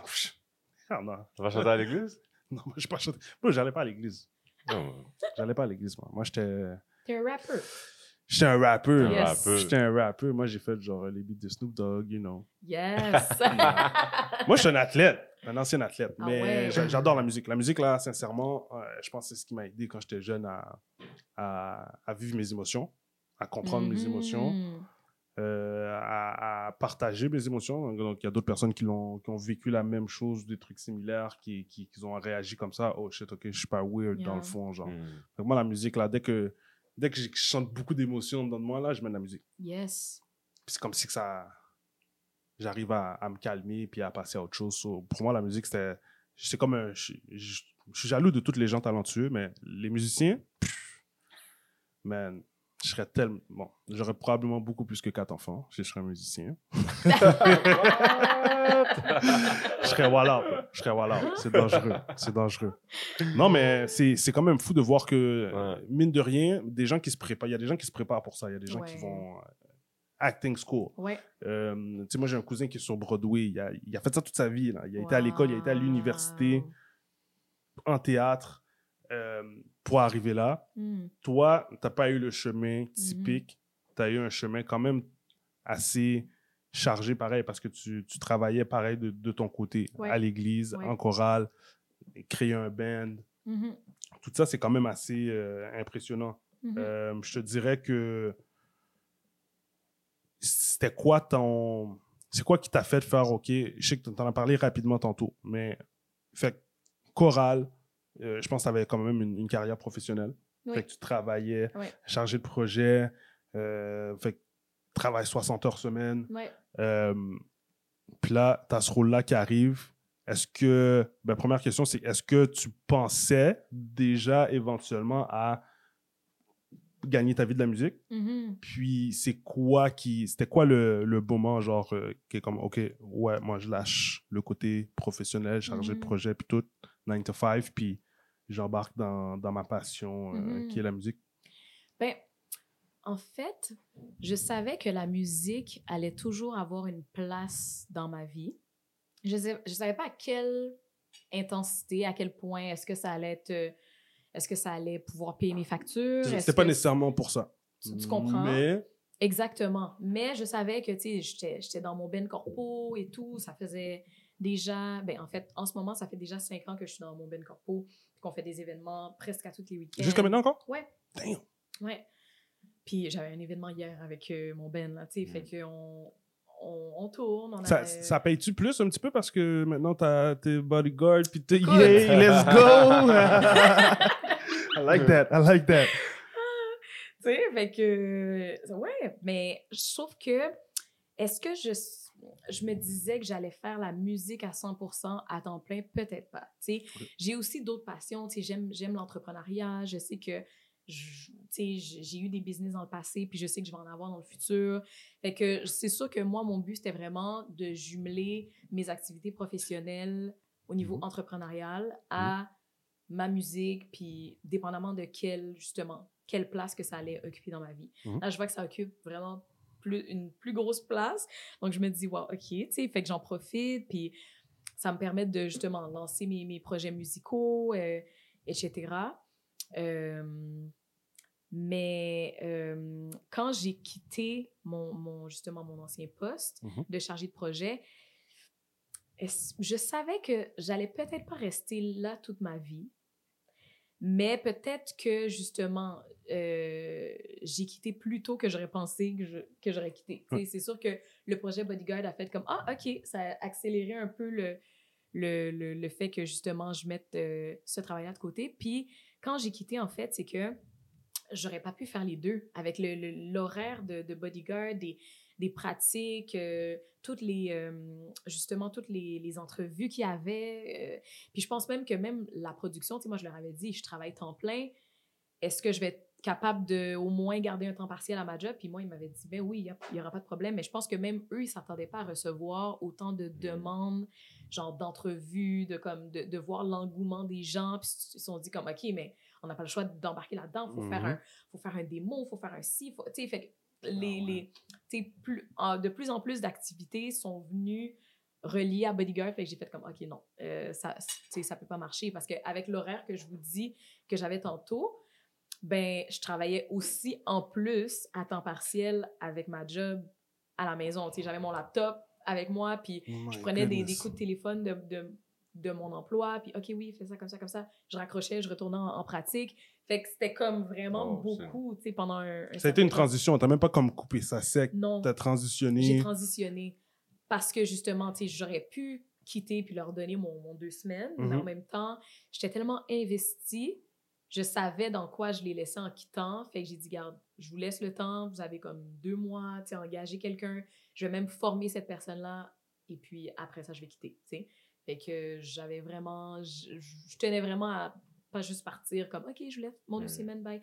Ah, non. Tu vas chanter à l'église? *laughs* Non, moi, je pas chanté. Bro, j'allais pas à l'église. Non. J'allais pas à l'église, moi. Moi, j'étais. T'es un rappeur. J'étais un rappeur. Yes. rappeur. J'étais un rappeur. Moi, j'ai fait genre les beats de Snoop Dogg, you know. Yes. *laughs* Moi, je suis un athlète, un ancien athlète. Ah mais ouais. j'adore la musique. La musique, là, sincèrement, euh, je pense que c'est ce qui m'a aidé quand j'étais jeune à, à, à vivre mes émotions, à comprendre mes émotions, Mhm. euh, à, à partager mes émotions. Donc, il y a d'autres personnes qui, l'ont, qui ont vécu la même chose, des trucs similaires, qui, qui, qui ont réagi comme ça. Oh shit, ok, je suis pas weird dans le fond. Genre. Hmm. Donc, moi, la musique, là, dès que, dès que je chante beaucoup d'émotions dans moi, là, je mets de la musique. Yes. Puis c'est comme si que ça j'arrive à, à me calmer puis à passer à autre chose. So, pour moi la musique c'était c'est comme un je, je- je suis jaloux de tous les gens talentueux mais les musiciens pff, man je serais tellement bon j'aurais probablement beaucoup plus que quatre enfants si je serais un musicien. *laughs* Je serais voilà je serais voilà c'est dangereux. C'est dangereux. Non mais c'est c'est quand même fou de voir que Ouais. mine de rien des gens qui se préparent il y a des gens qui se préparent pour ça. Il y a des gens qui vont acting school Ouais. euh, tu sais, moi, j'ai un cousin qui est sur Broadway. Il a, il a fait ça toute sa vie. Là. Il a été à l'école, il a été à l'université, en théâtre, euh, pour arriver là. Mm. Toi, tu n'as pas eu le chemin typique. Tu as eu un chemin quand même assez chargé, pareil, parce que tu, tu travaillais pareil de, de ton côté, Ouais. à l'église, Ouais. en chorale, créer un band. Mhm. Tout ça, c'est quand même assez euh, impressionnant. Mhm. Je te dirais que c'était quoi ton. C'est quoi qui t'a fait faire, OK, je sais que tu en as parlé rapidement tantôt, mais fait chorale, euh, je pense que tu avais quand même une, une carrière professionnelle. Oui. Fait que tu travaillais, Oui. chargé de projet, euh, fait que travaille 60 heures semaine. Euh, Puis là, tu as ce rôle-là qui arrive. Est-ce que, ben, première question, c'est est-ce que tu pensais déjà éventuellement à gagner ta vie de la musique? Mhm. Puis c'est quoi qui, c'était quoi le, le moment, genre, euh, qui est comme, OK, ouais, moi je lâche le côté professionnel, chargé de Mhm. projet, puis tout, 9 to 5, puis j'embarque dans, dans ma passion euh, Mhm. qui est la musique. Ben, en fait, je savais que la musique allait toujours avoir une place dans ma vie. Je ne je savais pas à quelle intensité, à quel point est-ce que ça allait être. Est-ce que ça allait pouvoir payer mes factures? C'était pas que- nécessairement pour ça. Tu, tu comprends? Mais, Exactement. Mais je savais que, tu sais, j'étais- dans mon ben corpo et tout. Ça faisait déjà, ben en fait, en ce moment, ça fait déjà cinq ans que je suis dans mon ben corpo, qu'on fait des événements presque à tous les week-ends. jusqu'à maintenant encore? Ouais. Damn. Ouais. Puis j'avais un événement hier avec euh, mon Ben, là, tu sais, fait qu'on on, on tourne. On Ça, a, ça paye-tu plus un petit peu parce que maintenant t'as tes bodyguards puis t'es yeah, let's go. *laughs* I like that. I like that. Tu sais, fait que. Ouais, mais je trouve que. Est-ce que je, je me disais que j'allais faire la musique à 100% à temps plein? Peut-être pas. Tu sais, j'ai aussi d'autres passions. Tu sais, j'aime, j'aime l'entrepreneuriat. Je sais que. J'ai eu des business dans le passé, puis je sais que je vais en avoir dans le futur. Fait que c'est sûr que moi, mon but, c'était vraiment de jumeler mes activités professionnelles au niveau Mhm. entrepreneurial à ma musique, puis dépendamment de quelle, justement, quelle place que ça allait occuper dans ma vie. Mhm. Là, je vois que ça occupe vraiment plus, une plus grosse place. Donc, je me dis, wow, OK, tu sais, fait que j'en profite, puis ça me permet de, justement, lancer mes, mes projets musicaux, euh, etc. Euh, mais euh, quand j'ai quitté mon, mon, justement, mon ancien poste Mhm. de chargé de projet, je savais que j'allais peut-être pas rester là toute ma vie, mais peut-être que justement, euh, j'ai quitté plus tôt que j'aurais pensé que, je, que j'aurais quitté. C'est sûr que le projet Bodyguard a fait comme Ah, OK, ça a accéléré un peu le, le, le, le fait que justement je mette euh, ce travail-là de côté. Puis quand j'ai quitté, en fait, c'est que j'aurais pas pu faire les deux avec l'horaire de, Bodyguard, des, pratiques, euh, toutes les, euh, justement, toutes les, les entrevues qu'il y avait. euh, puis je pense même que même la production, tu sais, moi, je leur avais dit, je travaille temps plein. Est-ce que je vais capable de au moins garder un temps partiel à ma job? Puis moi, ils m'avaient dit, ben oui, il n'y aura pas de problème. Mais je pense que même eux, ils s'attendaient pas à recevoir autant de demandes, genre d'entrevues, de, comme, de, de voir l'engouement des gens. Puis ils se sont dit comme, OK, mais on n'a pas le choix d'embarquer là-dedans. Il faut, faire Mhm. un, faut faire un démo, il faut faire un ci. faut- Tu sais, fait les, Ah ouais. les, plus, de plus en plus d'activités sont venues reliées à Bodyguard. Fait que j'ai fait comme, OK, non, euh, ça, ça peut pas marcher. Parce qu'avec l'horaire que je vous dis que j'avais tantôt, ben, je travaillais aussi en plus à temps partiel avec ma job à la maison. J'avais mon laptop avec moi, puis Oh je prenais des, des coups de téléphone de, de, de mon emploi, puis OK, oui, fais ça comme ça, comme ça. Je raccrochais, je retournais en, en pratique. Fait que c'était comme vraiment Oh, beaucoup, tu sais, pendant un, un Ça a été une temps. transition. T'as même pas comme coupé ça sec. Non, T'as j'ai transitionné. transitionné parce que justement, tu sais, j'aurais pu quitter puis leur donner mon, mon deux semaines, mais en même temps, j'étais tellement investie, je savais dans quoi je les laissais en quittant, fait que j'ai dit, garde, je vous laisse le temps, vous avez comme deux mois, tu sais, engager quelqu'un, je vais même former cette personne-là, et puis après ça, je vais quitter, tu sais. Fait que j'avais vraiment, je, je tenais vraiment à pas juste partir comme, OK, je vous laisse mon deux Mhm. semaines, bye.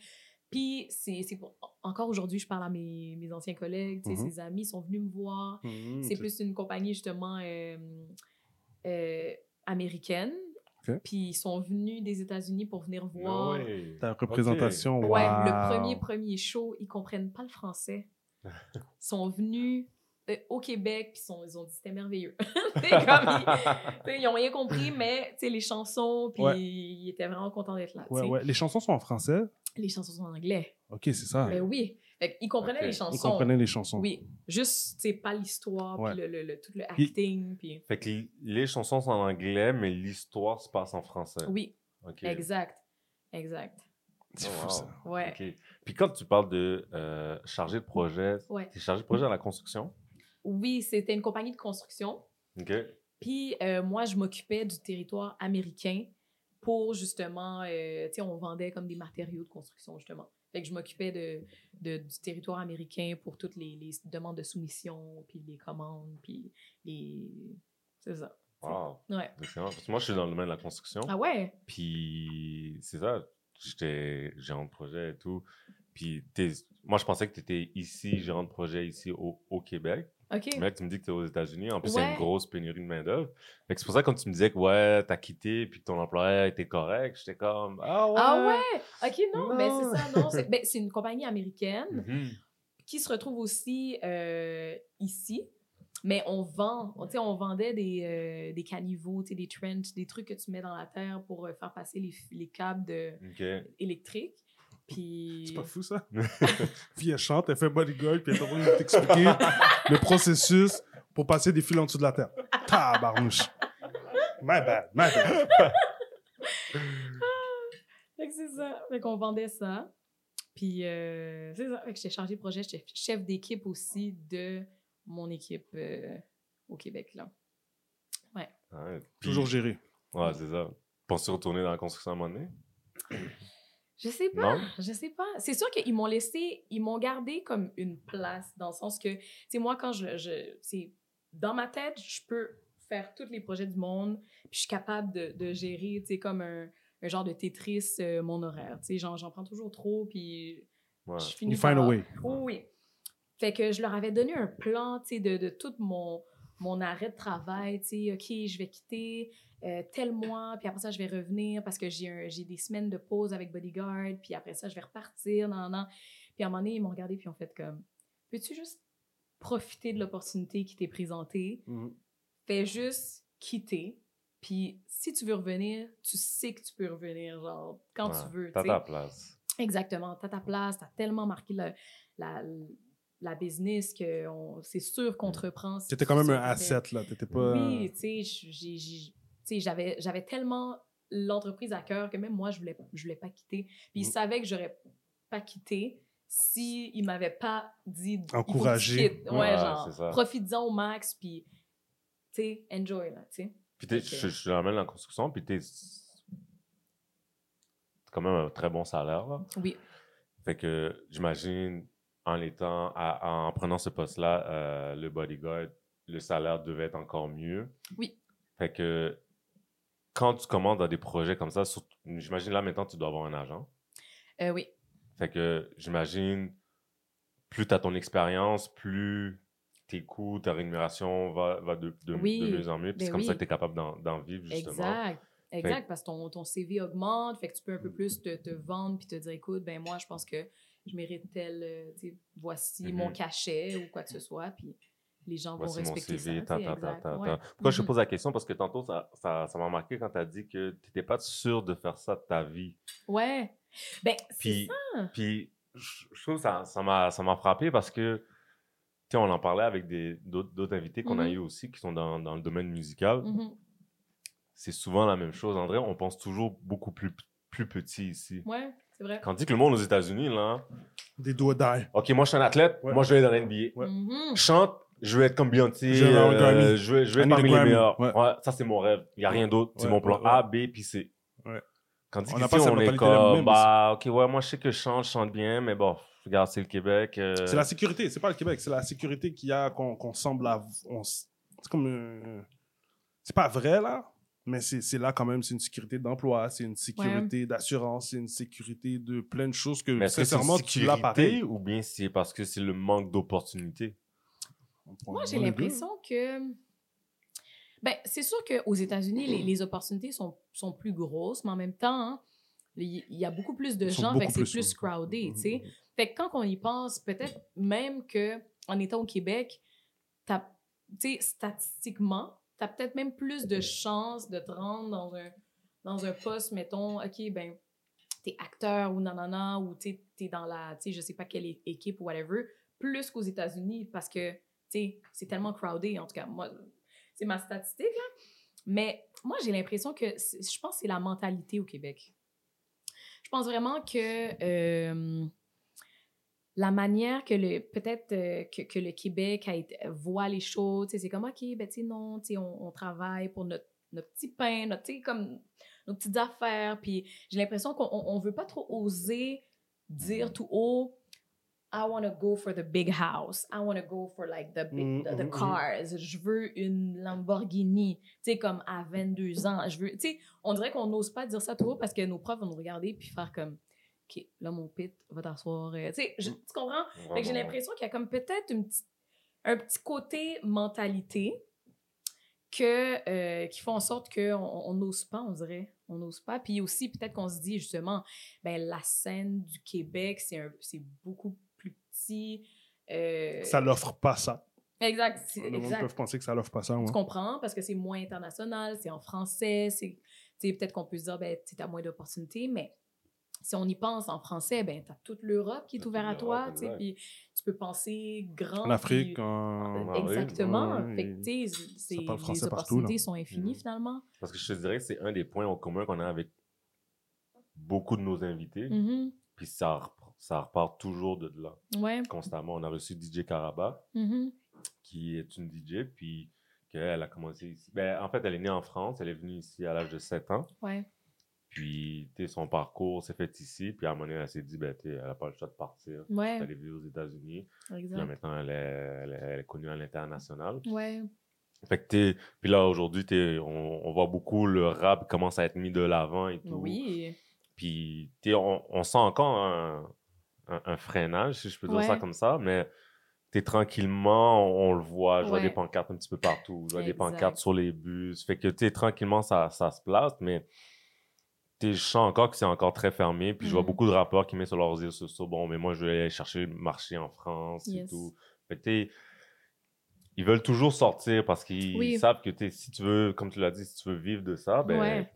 Puis, c'est pour... Encore aujourd'hui, je parle à mes, mes anciens collègues, tu sais, Mhm. ses amis sont venus me voir. Mhm, C'est plus une compagnie, justement, euh, euh, américaine. Ok. Puis, ils sont venus des États-Unis pour venir Ah voir. ouais. Ta représentation. Ouais, wow. le premier, premier show, ils comprennent pas le français. *laughs* Ils sont venus euh, au Québec, puis sont- ils ont dit c'était merveilleux. *laughs* Comme, ils, ils ont rien compris, mais les chansons, puis Ouais. ils étaient vraiment contents d'être là. ouais. Les chansons sont en français? Les chansons sont en anglais. Ok, c'est ça. Ben oui. Fait ils comprenaient les chansons. Ils comprenaient les chansons. Oui, juste, c'est pas l'histoire, Ouais. puis le, le- le- tout le acting, puis... Fait que les chansons sont en anglais, mais l'histoire se passe en français. Oui, Ok. exact, exact. C'est Oh, fou, wow. ça. Ouais. Ok. Puis quand tu parles de euh, chargé de projet, Ouais. t'es chargé de projet à la construction? Oui, c'était une compagnie de construction. Ok. Puis euh, moi, je m'occupais du territoire américain pour justement, euh, tu sais, on vendait comme des matériaux de construction, justement. Fait que je m'occupais de, de- du territoire américain pour toutes les, les demandes de soumission, puis les commandes, puis les... C'est ça. Wow. Ouais. Excellent. Parce que moi, je suis dans le domaine de la construction. Ah ouais? Puis c'est ça, j'étais gérant de projet et tout. Puis moi, je pensais que tu étais ici, gérant de projet ici au, au Québec. OK. Mais là, tu me dis que tu es aux États-Unis. En plus, il y a Ouais. une grosse pénurie de main-d'œuvre. C'est pour ça que quand tu me disais que ouais, t'as quitté puis que ton employeur était correct, j'étais comme Ah ouais! Ah ouais? OK, non, mais c'est ça, non. C'est ben, c'est une compagnie américaine Mhm. qui se retrouve aussi euh, ici. Mais on vend, on, on vendait des, euh, des caniveaux, des trenches, des trucs que tu mets dans la terre pour euh, faire passer les, les câbles de, électriques. Puis... C'est pas fou, ça? *laughs* Puis elle chante, elle fait bodyguard, puis elle est en train de t'expliquer le processus pour passer des fils en dessous de la terre. Tabarnouche. My bad, my bad. *laughs* Fait que c'est ça. Fait qu'on vendait ça. Puis, euh, c'est ça. Fait que j'étais chargée de projet, j'étais chef d'équipe aussi de mon équipe euh, au Québec, là. Ouais, puis- Toujours géré. Ouais, c'est ça. Penses-tu retourner dans la construction à un moment donné? Je sais pas. Non? Je sais pas. C'est sûr qu'ils m'ont laissé, ils m'ont gardé comme une place dans le sens que, tu sais, moi, quand je, je c'est dans ma tête, je peux faire tous les projets du monde, puis je suis capable de, de gérer, tu sais, comme un, un genre de Tetris, euh, mon horaire. Tu sais, j'en, j'en prends toujours trop, puis Ouais. je finis You find a par- way. Oui, oui. Fait que je leur avais donné un plan, tu sais, de, de tout mon, mon arrêt de travail, tu sais, OK, je vais quitter euh, tel mois, puis après ça, je vais revenir parce que j'ai des semaines de pause avec Bodyguard, puis après ça, je vais repartir, non, non. Puis à un moment donné, ils m'ont regardé, puis ils ont fait comme, peux-tu juste profiter de l'opportunité qui t'est présentée? Mhm. Fais juste quitter, puis si tu veux revenir, tu sais que tu peux revenir, genre, quand Ouais, tu veux, T'as ta place. Exactement. T'as ta place, t'as tellement marqué le- la, la business que on- c'est sûr qu'on te reprend. C'était quand même un asset, là. T'étais pas. Oui, tu sais, j'ai- j'ai- tu sais, j'avais j'avais tellement l'entreprise à cœur que même moi, je voulais, je voulais pas quitter. Puis ils Mm. savaient que j'aurais pas quitté si ils m'avaient pas dit Encouragé. Ouais, Ouais, genre, profites-en au max, puis, tu sais, enjoy, là, tu sais. Puis t'es- Ok. je, je ramène la construction, puis t'es quand même un très bon salaire, là. Oui. Fait que j'imagine, en étant, à- en prenant ce poste-là, euh, le bodyguard, le salaire devait être encore mieux. Oui. Fait que quand tu commandes dans des projets comme ça, j'imagine là maintenant tu dois avoir un agent. Euh, oui. Fait que j'imagine, plus tu as ton expérience, plus tes coûts, ta rémunération va, va de, de, Oui, de mieux en mieux. Puis ben c'est comme ça que tu es capable d'en vivre, justement. Exact. Exact, parce que ton, ton CV augmente, fait que tu peux un peu plus te, te vendre puis te dire, écoute, ben moi, je pense que je mérite tel, euh, voici Mhm. mon cachet ou quoi que ce soit, puis les gens vont Voici mon respecter CV, ça. exact. Ouais. Pourquoi je te Mhm. pose la question? Parce que tantôt, ça ça ça m'a marqué quand tu as dit que tu n'étais pas sûr de faire ça de ta vie. Ouais. Ben, c'est Puis, ça. puis je trouve que ça m'a ça m'a frappé parce que, tu sais, on en parlait avec d'autres invités qu'on a Mhm. eu aussi qui sont dans, dans le domaine musical. Mhm. C'est souvent la même chose. André, on pense toujours beaucoup plus, plus petit ici. Ouais, c'est vrai. Tandis que le monde aux États-Unis, là, Des doigts d'ail. OK, moi, je suis un athlète, Ouais. moi, je vais être dans l'NBA. Ouais. Mhm. Je chante, je veux être comme Beyoncé, Je un euh, Grammy. je veux, je I être parmi les meilleurs. Ouais. Ouais, ça, c'est mon rêve. Il n'y a rien d'autre. C'est mon plan. A, B, puis C. Ouais. Tandis On qu'ici, n'a pas cette on est comme, même bah, OK, ouais, moi, je sais que je chante, je chante bien, mais bon, regarde, c'est le Québec. euh, C'est la sécurité, c'est pas le Québec, c'est la sécurité qu'il y a, qu'on qu'on semble avoir. on s- C'est comme. euh, C'est pas vrai, là, mais c'est là quand même, c'est une sécurité d'emploi, c'est une sécurité d'assurance, c'est une sécurité de plein de choses que, Mais est-ce que sincèrement, tu l'as sécurité pareil. ou bien c'est parce que c'est le manque d'opportunités? Moi, j'ai l'impression que. Ben, c'est sûr qu'aux États-Unis, les, les opportunités sont, sont plus grosses, mais en même temps, hein, il y a beaucoup plus de Ils gens, fait que beaucoup c'est plus, crowded, tu sais. Fait que quand on y pense, peut-être même que en étant au Québec, t'as- tu sais, statistiquement, tu as peut-être même plus de chances de te rendre dans un, dans un poste, mettons, OK, ben, t'es acteur ou nanana, ou t'es es dans la, tu sais, je sais pas quelle équipe ou whatever, plus qu'aux États-Unis parce que, tu sais, c'est tellement crowded, en tout cas, moi, c'est ma statistique, là. Mais moi, j'ai l'impression que, je pense que c'est la mentalité au Québec. Je pense vraiment que euh, la manière que le peut-être euh, que, que le Québec a été- voit les choses, c'est comme OK, ben tu non, tu sais on, on travaille pour notre, notre petit pain, notre comme nos petites affaires, puis j'ai l'impression qu'on on, on veut pas trop oser dire tout haut I want to go for the big house. I want to go for like the big the, the mhm, mhm. cars. Je veux une Lamborghini. Tu sais comme à 22 ans, je veux tu sais on dirait qu'on n'ose pas dire ça tout haut parce que nos profs vont nous regarder puis faire comme OK, là mon pit va t'asseoir. euh, Tu sais, je- tu comprends? Fait que j'ai l'impression qu'il y a comme peut-être une petite- un petit côté mentalité que, euh, qui font en sorte qu'on on n'ose pas, on dirait. On n'ose pas. Puis aussi, peut-être qu'on se dit justement, ben, la scène du Québec, c'est beaucoup plus petit. euh, Ça l'offre pas ça. Exact. Le monde exact. peut penser que ça l'offre pas ça. ouais. Tu comprends? Parce que c'est moins international, c'est en français, c'est... Peut-être qu'on peut se dire, ben, tu as moins d'opportunités, mais si on y pense en français, ben, tu as toute l'Europe qui est ouverte à toi, puis tu peux penser grand. En Afrique, puis- en... Exactement. ouais, fait que, tu sais, c'est- les opportunités sont infinies, Mhm. finalement. Parce que je te dirais que c'est un des points en commun qu'on a avec beaucoup de nos invités. Mhm. Puis ça, repart toujours de là, Ouais. constamment. On a reçu DJ Caraba, Mhm. qui est une DJ, puis qu'elle a commencé ici. Ben, en fait, elle est née en France, elle est venue ici à l'âge de 7 ans. Ouais. Puis, tu son parcours s'est fait ici. Puis, à un moment donné, elle s'est dit, ben, tu elle n'a pas le choix de partir. Ouais. Elle est vivre aux États-Unis. Puis là, maintenant, elle est, elle est- elle est connue à l'international. Ouais. Fait que, puis là, aujourd'hui, on, on voit beaucoup le rap commence à être mis de l'avant et tout. Oui. Puis, tu on, on sent encore un, un- un freinage, si je peux dire ça comme ça, mais t'es tranquillement, on, on le voit. Je vois Ouais. des pancartes un petit peu partout. Je vois des pancartes sur les bus. Fait que, tu tranquillement, ça, ça se place, mais je sens encore que c'est encore très fermé. Puis, je vois Mhm. beaucoup de rappeurs qui mettent sur leurs réseaux sociaux, bon, mais moi, je vais aller chercher le marché en France et tout. Fait ils veulent toujours sortir parce qu'ils Oui. savent que, sais, si tu veux, comme tu l'as dit, si tu veux vivre de ça, ben, Ouais.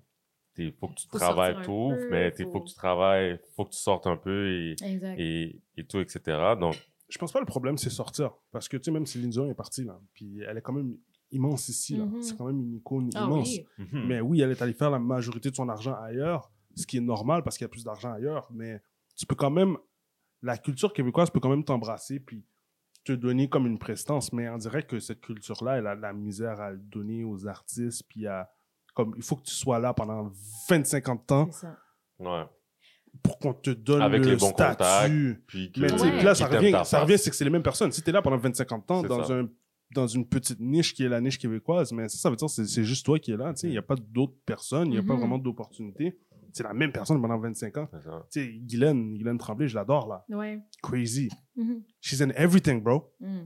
il faut que tu Faut travailles tout, peu, mais il faut faut- que tu travailles, faut que tu sortes un peu et, et, et tout, etc. Donc, Je pense pas que le problème, c'est sortir. Parce que, tu sais, même Céline Dion est partie, là. Puis elle est quand même immense ici, là. Mhm. C'est quand même une icône Ah immense. oui. mhm. Mais oui, elle est allée faire la majorité de son argent ailleurs, ce qui est normal parce qu'il y a plus d'argent ailleurs. Mais tu peux quand même, la culture québécoise peut quand même t'embrasser puis te donner comme une prestance. Mais on dirait que cette culture-là, elle a de la misère à le donner aux artistes. Puis à, comme, il faut que tu sois là pendant 25 ans de temps C'est ça. ouais. pour qu'on te donne Avec le les bons contacts, statut. Puis que, Mais Ouais. là, ça revient, ça revient, c'est que c'est les mêmes personnes. Si tu es là pendant 25 ans dans, ça. un, dans une petite niche qui est la niche québécoise, mais ça, ça veut dire que c'est c'est juste toi qui es là. tu sais. Il n'y a pas d'autres personnes, il n'y a pas Mhm. vraiment d'opportunités. C'est la même personne pendant 25 ans. Guylaine, Guylaine Tremblay, je l'adore, là. Ouais. Crazy. Mhm. She's in everything, bro. Mm.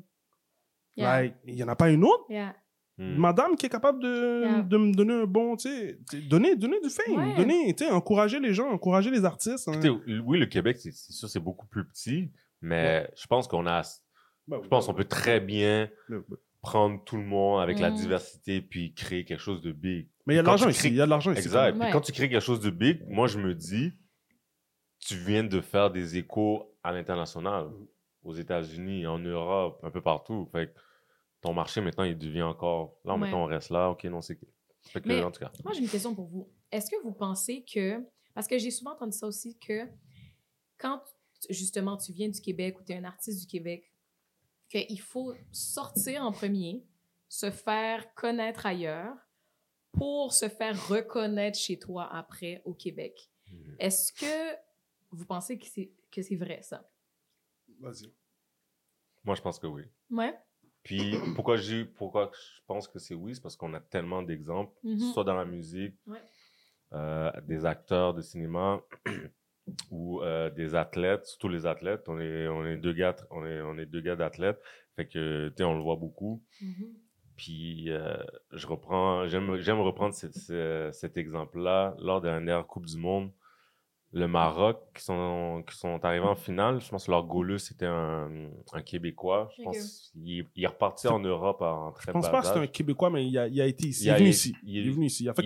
Yeah. Like, il n'y en a pas une autre? Yeah. Hmm. madame qui est capable de, Yeah. de me donner un bon, tu sais, donner, donner du fame, Ouais. donner, tu sais, encourager les gens, encourager les artistes. hein. Oui, le Québec, c'est c'est sûr, c'est beaucoup plus petit, mais je pense qu'on a, Ben oui, je pense ben qu'on peut très bien oui. Ben oui. prendre tout le monde avec la Mhm. diversité puis créer quelque chose de big. Mais il y a de l'argent ici, crées- il y a de l'argent ici. Exact. Puis Ouais. quand tu crées quelque chose de big, moi, je me dis, tu viens de faire des échos à l'international, aux États-Unis, en Europe, un peu partout. Fait que ton marché, maintenant, il devient encore. Là, Ouais. maintenant, on reste là. OK, non, c'est. Fait que, Mais- en tout cas. Moi, j'ai une question pour vous. Est-ce que vous pensez que. Parce que j'ai souvent entendu ça aussi, que quand justement tu viens du Québec ou tu es un artiste du Québec, qu'il faut sortir en premier, se faire connaître ailleurs pour se faire reconnaître chez toi après au Québec. Mhm. Est-ce que vous pensez que c'est que c'est vrai ça? Vas-y. Moi, je pense que oui. Ouais. Puis, pourquoi, j'ai, pourquoi je pense que c'est oui, c'est parce qu'on a tellement d'exemples, Mhm. soit dans la musique, Ouais. euh, des acteurs de cinéma *clears throat* ou euh, des athlètes, surtout les athlètes. On est, on est deux gars, on est, on est deux gars d'athlètes. Fait que, tu sais, on le voit beaucoup. Mhm. Puis, euh, je reprends, j'aime, j'aime reprendre cet, ce- cet exemple-là lors de la dernière Coupe du Monde. Le Maroc, qui sont, qui sont arrivés en finale, je pense que leur goaleux, c'était un, un Québécois. Je pense qu'il il est reparti en Europe en très Je pense pas que c'est un Québécois, mais il a, il a été ici. Il Il, est a- venu ici. il- Il est venu ici. Il a fait,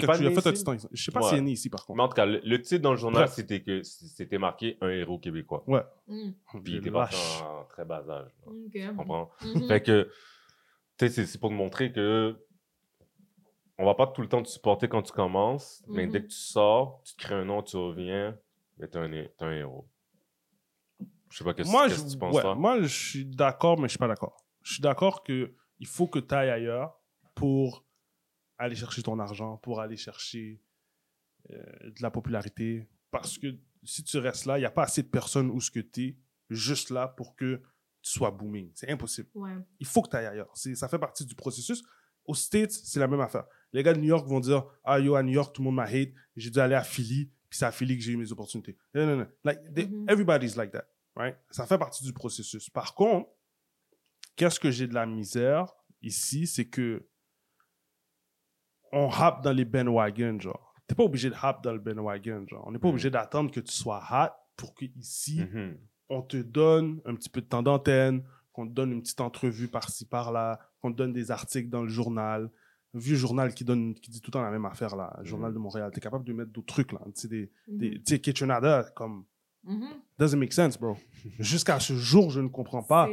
ici? temps. Je sais pas Ouais. s'il est né ici, par contre. Mais en tout cas, le, le titre dans le journal, Bref. c'était que c'était marqué un héros québécois. Mhm. Puis il était parti en, en très bas âge. là. Ok. Tu comprends? Mhm. Fait que, tu sais, c'est- c'est pour te montrer que on va pas tout le temps te supporter quand tu commences, mais dès que tu sors, tu te crées un nom, tu reviens, mais t'es un, hé- t'es un héros. Je sais pas qu'est-ce moi, qu'est-ce je, que tu penses, ouais, toi. moi, je suis d'accord, mais je suis pas d'accord. Je suis d'accord que il faut que tu ailles ailleurs pour aller chercher ton argent, pour aller chercher euh, de la popularité. Parce que si tu restes là, il n'y a pas assez de personnes où ce que tu es juste là pour que tu sois booming. C'est impossible. Ouais. Il faut que tu ailles ailleurs. C'est- Ça fait partie du processus. Aux States, c'est la même affaire. Les gars de New York vont dire Ah, yo, à New York, tout le monde m'a hate. J'ai dû aller à Philly, puis c'est à Philly que j'ai eu mes opportunités. Non, non, non. Like, they- Mhm. Everybody's like that. Right? Ça fait partie du processus. Par contre, qu'est-ce que j'ai de la misère ici, c'est que on hop dans les bandwagons, genre. T'es pas obligé de hop dans le bandwagon, genre. On n'est pas Mhm. obligé d'attendre que tu sois hot pour que ici, Mhm. on te donne un petit peu de temps d'antenne, qu'on te donne une petite entrevue par-ci, par-là, qu'on te donne des articles dans le journal. Vieux journal qui, donne, qui dit tout le temps la même affaire, là. Le Journal de Montréal. T'es capable de mettre d'autres trucs, là. Tu sais, des, des, tu sais, Kitchenada, comme, Mhm. doesn't make sense, bro. Jusqu'à ce jour, je ne comprends pas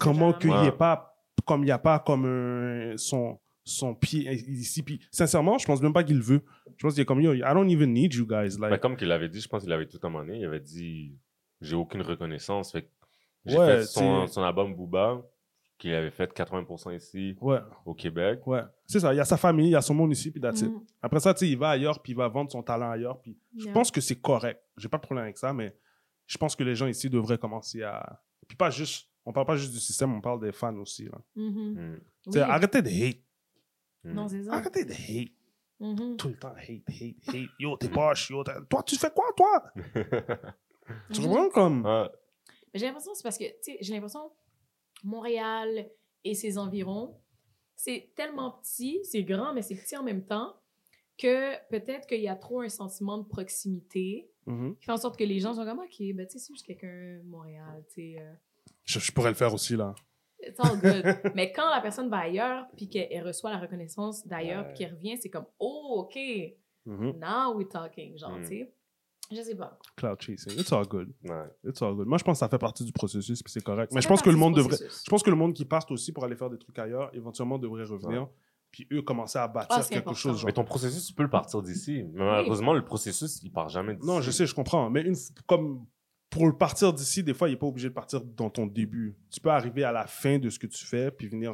comment qu'il n'y ait pas, comme il n'y a pas comme un- son, son pied ici. Puis, sincèrement, je pense même pas qu'il le veut. Je pense qu'il est comme, yo, I don't even need you guys. Ben, Like, comme qu'il avait dit, je pense qu'il avait tout à un moment donné, il avait dit j'ai aucune reconnaissance. Fait que j'ai Ouais, fait son, son album Booba, qu'il avait fait 80% ici Ouais, au Québec. ouais. C'est ça. Il y a sa famille, il y a son monde ici, puis that's it. Mhm. Après ça, tu sais, il va ailleurs, puis il va vendre son talent ailleurs, puis je pense que c'est correct. J'ai pas de problème avec ça, mais je pense que les gens ici devraient commencer à. Puis pas juste. On parle pas juste du système, on parle des fans aussi. Là. Mhm. Mm, Oui. Arrêtez de hate. mm. Non, c'est ça. Arrêtez de hate. Mhm. Tout le temps, hate, hate, hate. Yo, t'es poche, yo. Toi, tu fais quoi, toi? *laughs* Tu comprends comme? Ouais. J'ai l'impression, c'est parce que, tu sais, j'ai l'impression, Montréal et ses environs, c'est tellement petit, c'est grand, mais c'est petit en même temps, que peut-être qu'il y a trop un sentiment de proximité Mhm. qui fait en sorte que les gens sont comme, OK, ben, tu sais, c'est juste quelqu'un de Montréal, tu sais. euh, je, je pourrais le faire aussi, là. It's all good. *laughs* mais quand la personne va ailleurs, puis qu'elle reçoit la reconnaissance d'ailleurs, Ouais. puis qu'elle revient, c'est comme, oh, OK, Mhm. now we're talking, genre, Mm. tu sais. Je sais pas. Cloud chasing. It's all good. Ouais. It's all good. Moi, je pense que ça fait partie du processus, puis c'est correct. Ça Mais je pense que le monde devrait. Je pense que le monde qui part aussi pour aller faire des trucs ailleurs, éventuellement devrait revenir. Puis eux commencer à bâtir Ah, quelque important. chose. genre. Mais ton processus, tu peux le partir d'ici. Mais malheureusement, le processus, il part jamais d'ici. Non, je sais, je comprends. Mais une, comme pour le partir d'ici, des fois, il n'est pas obligé de partir dans ton début. Tu peux arriver à la fin de ce que tu fais, puis venir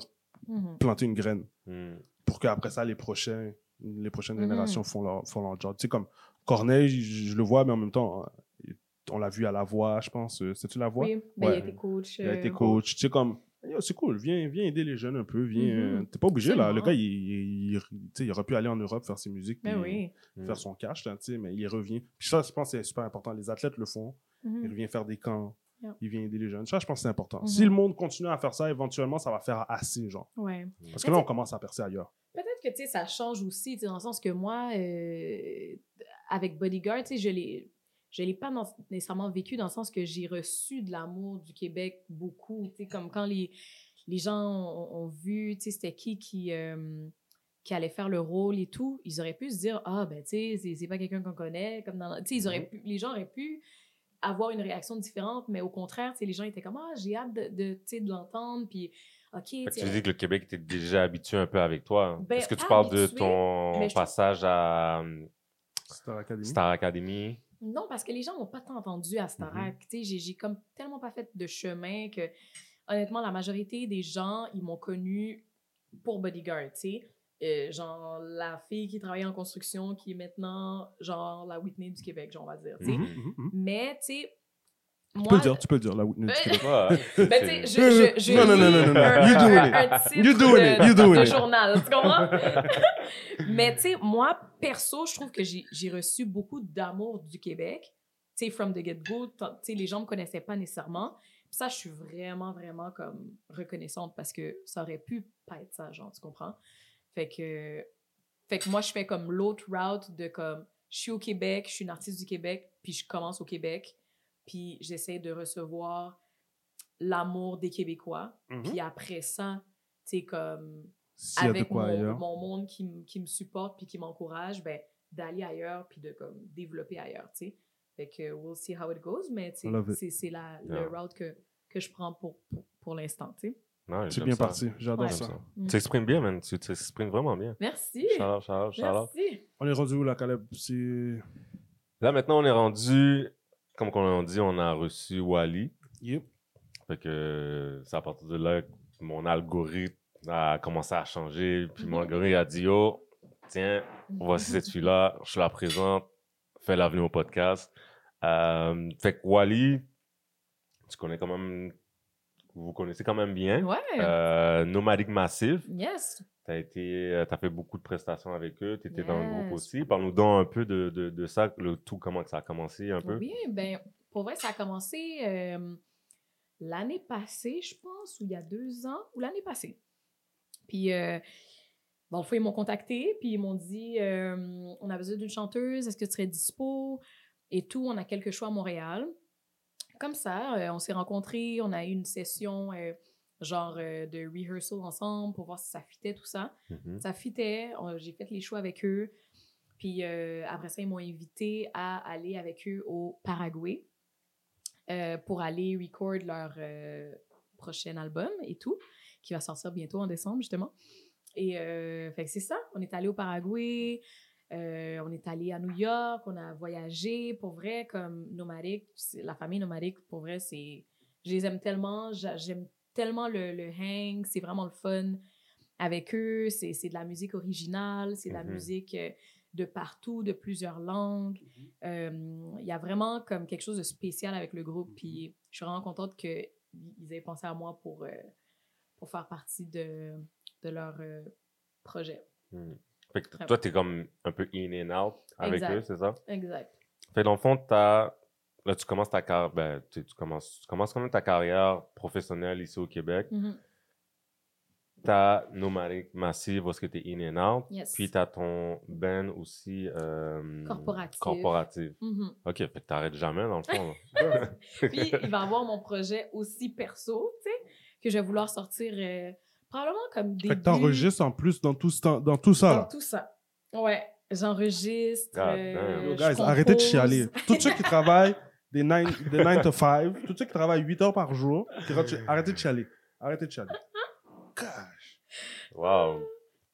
Mhm. planter une graine. Mm. Pour qu'après ça, les prochains, les prochaines Mhm. générations font leur, font leur job. Tu sais, comme Corneille, je, je le vois, mais en même temps, hein, on l'a vu à la voix, je pense. Euh, C'est-tu la voix? Oui, ben, il a été coach. Il a été euh, coach. Tu sais, comme, c'est cool, viens, viens aider les jeunes un peu. Viens, Mhm. euh, T'es pas obligé, là. Le gars, il, il, il- tu sais, il aurait pu aller en Europe faire ses musiques, Ben puis oui. Mm. faire son cash, là, tu sais, mais il revient. Puis ça, je pense que c'est super important. Les athlètes le font. Mhm. Il revient faire des camps. Yeah. Il vient aider les jeunes. Ça, je pense que c'est important. Mhm. Si le monde continue à faire ça, éventuellement, ça va faire assez, genre. Ouais. Parce que là, on commence à percer ailleurs. Peut-être que, tu sais, ça change aussi, tu sais, dans le sens que moi, euh, avec Bodyguard, tu sais, je l'ai... Je l'ai pas nécessairement vécu dans le sens que j'ai reçu de l'amour du Québec beaucoup, tu sais, comme quand les, les gens ont, ont vu, tu sais, c'était qui qui, euh, qui allait faire le rôle et tout, ils auraient pu se dire, ah, ben, tu sais, c'est- pas quelqu'un qu'on connaît, comme dans... Tu sais, ils auraient pu- les gens auraient pu avoir une réaction différente, mais au contraire, tu sais, les gens étaient comme, ah, j'ai hâte de, de, tu sais, de l'entendre, puis, OK, tu dis que le Québec était déjà habitué un peu avec toi. Ben, Est-ce que tu parles de ton je passage à Star Academy. Star Academy? Non, parce que les gens n'ont pas tant entendu à Starac. Tu sais, j'ai- j'ai comme tellement pas fait de chemin que, honnêtement, la majorité des gens, ils m'ont connu pour Bodyguard, tu sais. Euh, genre, la fille qui travaillait en construction, qui est maintenant, genre, la Whitney du Québec, genre, on va dire, tu sais. Mhm, Mhm. mhm, mhm. Mais, tu sais, Tu peux le dire, tu peux le dire, la Whitney. *laughs* Ben, tu sais, je, non, non, non, non, non, You doing it. You doing it. You doing de it. journal, tu comprends? *laughs* Mais tu sais, moi, perso, je trouve que j'ai j'ai reçu beaucoup d'amour du Québec. Tu sais, from the get-go, tu sais, les gens me connaissaient pas nécessairement. Puis ça, je suis vraiment, vraiment comme reconnaissante parce que ça aurait pu pas être ça, genre, tu comprends? Fait que, fait que moi, je fais comme l'autre route de comme, je suis au Québec, je suis une artiste du Québec, puis je commence au Québec, puis j'essaie de recevoir l'amour des Québécois. Mhm. Puis après ça, tu sais, comme avec quoi mon, mon monde qui, m- qui me supporte puis qui m'encourage, ben, d'aller ailleurs puis de comme développer ailleurs, tu sais. Fait que we'll see how it goes, mais tu sais, c'est c'est la Yeah. le route que, que je prends pour, pour, pour l'instant, tu sais. Non, C'est bien ça. parti. J'adore Ouais. Ça. ça. Mm. Tu t'exprimes bien, man. Tu t'exprimes vraiment bien. Merci. Shout out, shout out, shout out. Merci. On est rendu où, là, Caleb? C'est... Là, maintenant, on est rendu, comme on a dit, on a reçu Wally. Yep. Fait que c'est à partir de là que mon algorithme a commencé à changer. Puis mon algorithme a dit Oh, tiens, voici cette *laughs* fille-là, je la présente, fais-la venir au podcast. Euh, fait que Wally, tu connais quand même, vous connaissez quand même bien. Ouais. Euh, Nomadic Massive, yes. tu as, euh, t'as fait beaucoup de prestations avec eux, tu étais dans le groupe aussi. Parle-nous donc un peu de, de, de ça, le tout, comment ça a commencé un peu. Oui, ben, pour vrai, ça a commencé euh, l'année passée, je pense, ou il y a deux ans, ou l'année passée. Puis, euh, dans le fond, ils m'ont contacté, puis ils m'ont dit on a besoin d'une chanteuse, est-ce que tu serais dispo? Et tout, on a quelques choix à Montréal. Comme ça, euh, on s'est rencontrés, on a eu une session, euh, genre euh, de rehearsal ensemble pour voir si ça fitait, tout ça. Mhm. Ça fitait, j'ai fait les choix avec eux. Puis après ça, ils m'ont invité à aller avec eux au Paraguay pour aller record leur prochain album et tout, qui va sortir bientôt en décembre, justement. Et fait que c'est ça, on est allé au Paraguay. Euh, on est allé à New York, on a voyagé. Pour vrai, comme nomadique, la famille nomadique, pour vrai, c'est. Je les aime tellement. j'a- J'aime tellement le, le hang. C'est vraiment le fun avec eux. C'est c'est de la musique originale. C'est de la Mhm. musique euh, de partout, de plusieurs langues. Euh, Il y a vraiment comme quelque chose de spécial avec le groupe. Puis je suis vraiment contente qu'ils aient pensé à moi pour, euh, pour faire partie de, de leur projet. Hmm. Fait que Très toi, t'es comme un peu in and out avec Exact. eux, c'est ça? Exact. Fait que dans le fond, t'as... Là, tu commences ta carrière... Ben, tu, tu commences, tu commences quand même ta carrière professionnelle ici au Québec. Mhm. T'as Nomadic Massive, est-ce que t'es in and out? Yes. Puis t'as ton band aussi... euh, Corporatif. Corporatif. Mhm. OK, fait que t'arrêtes jamais, dans le fond. *laughs* Puis il va avoir mon projet aussi perso, tu sais, que je vais vouloir sortir euh, probablement comme des. Fait que t'enregistres en plus dans tout, dans ça, Dans là. tout ça. Ouais, j'enregistre. God euh, je guys, arrêtez de chialer. *laughs* Tous ceux qui travaillent des 9, des 9 to 5, tous ceux qui travaillent 8 heures par jour, arrêtez de chialer. Arrêtez de chialer. Gosh. wow.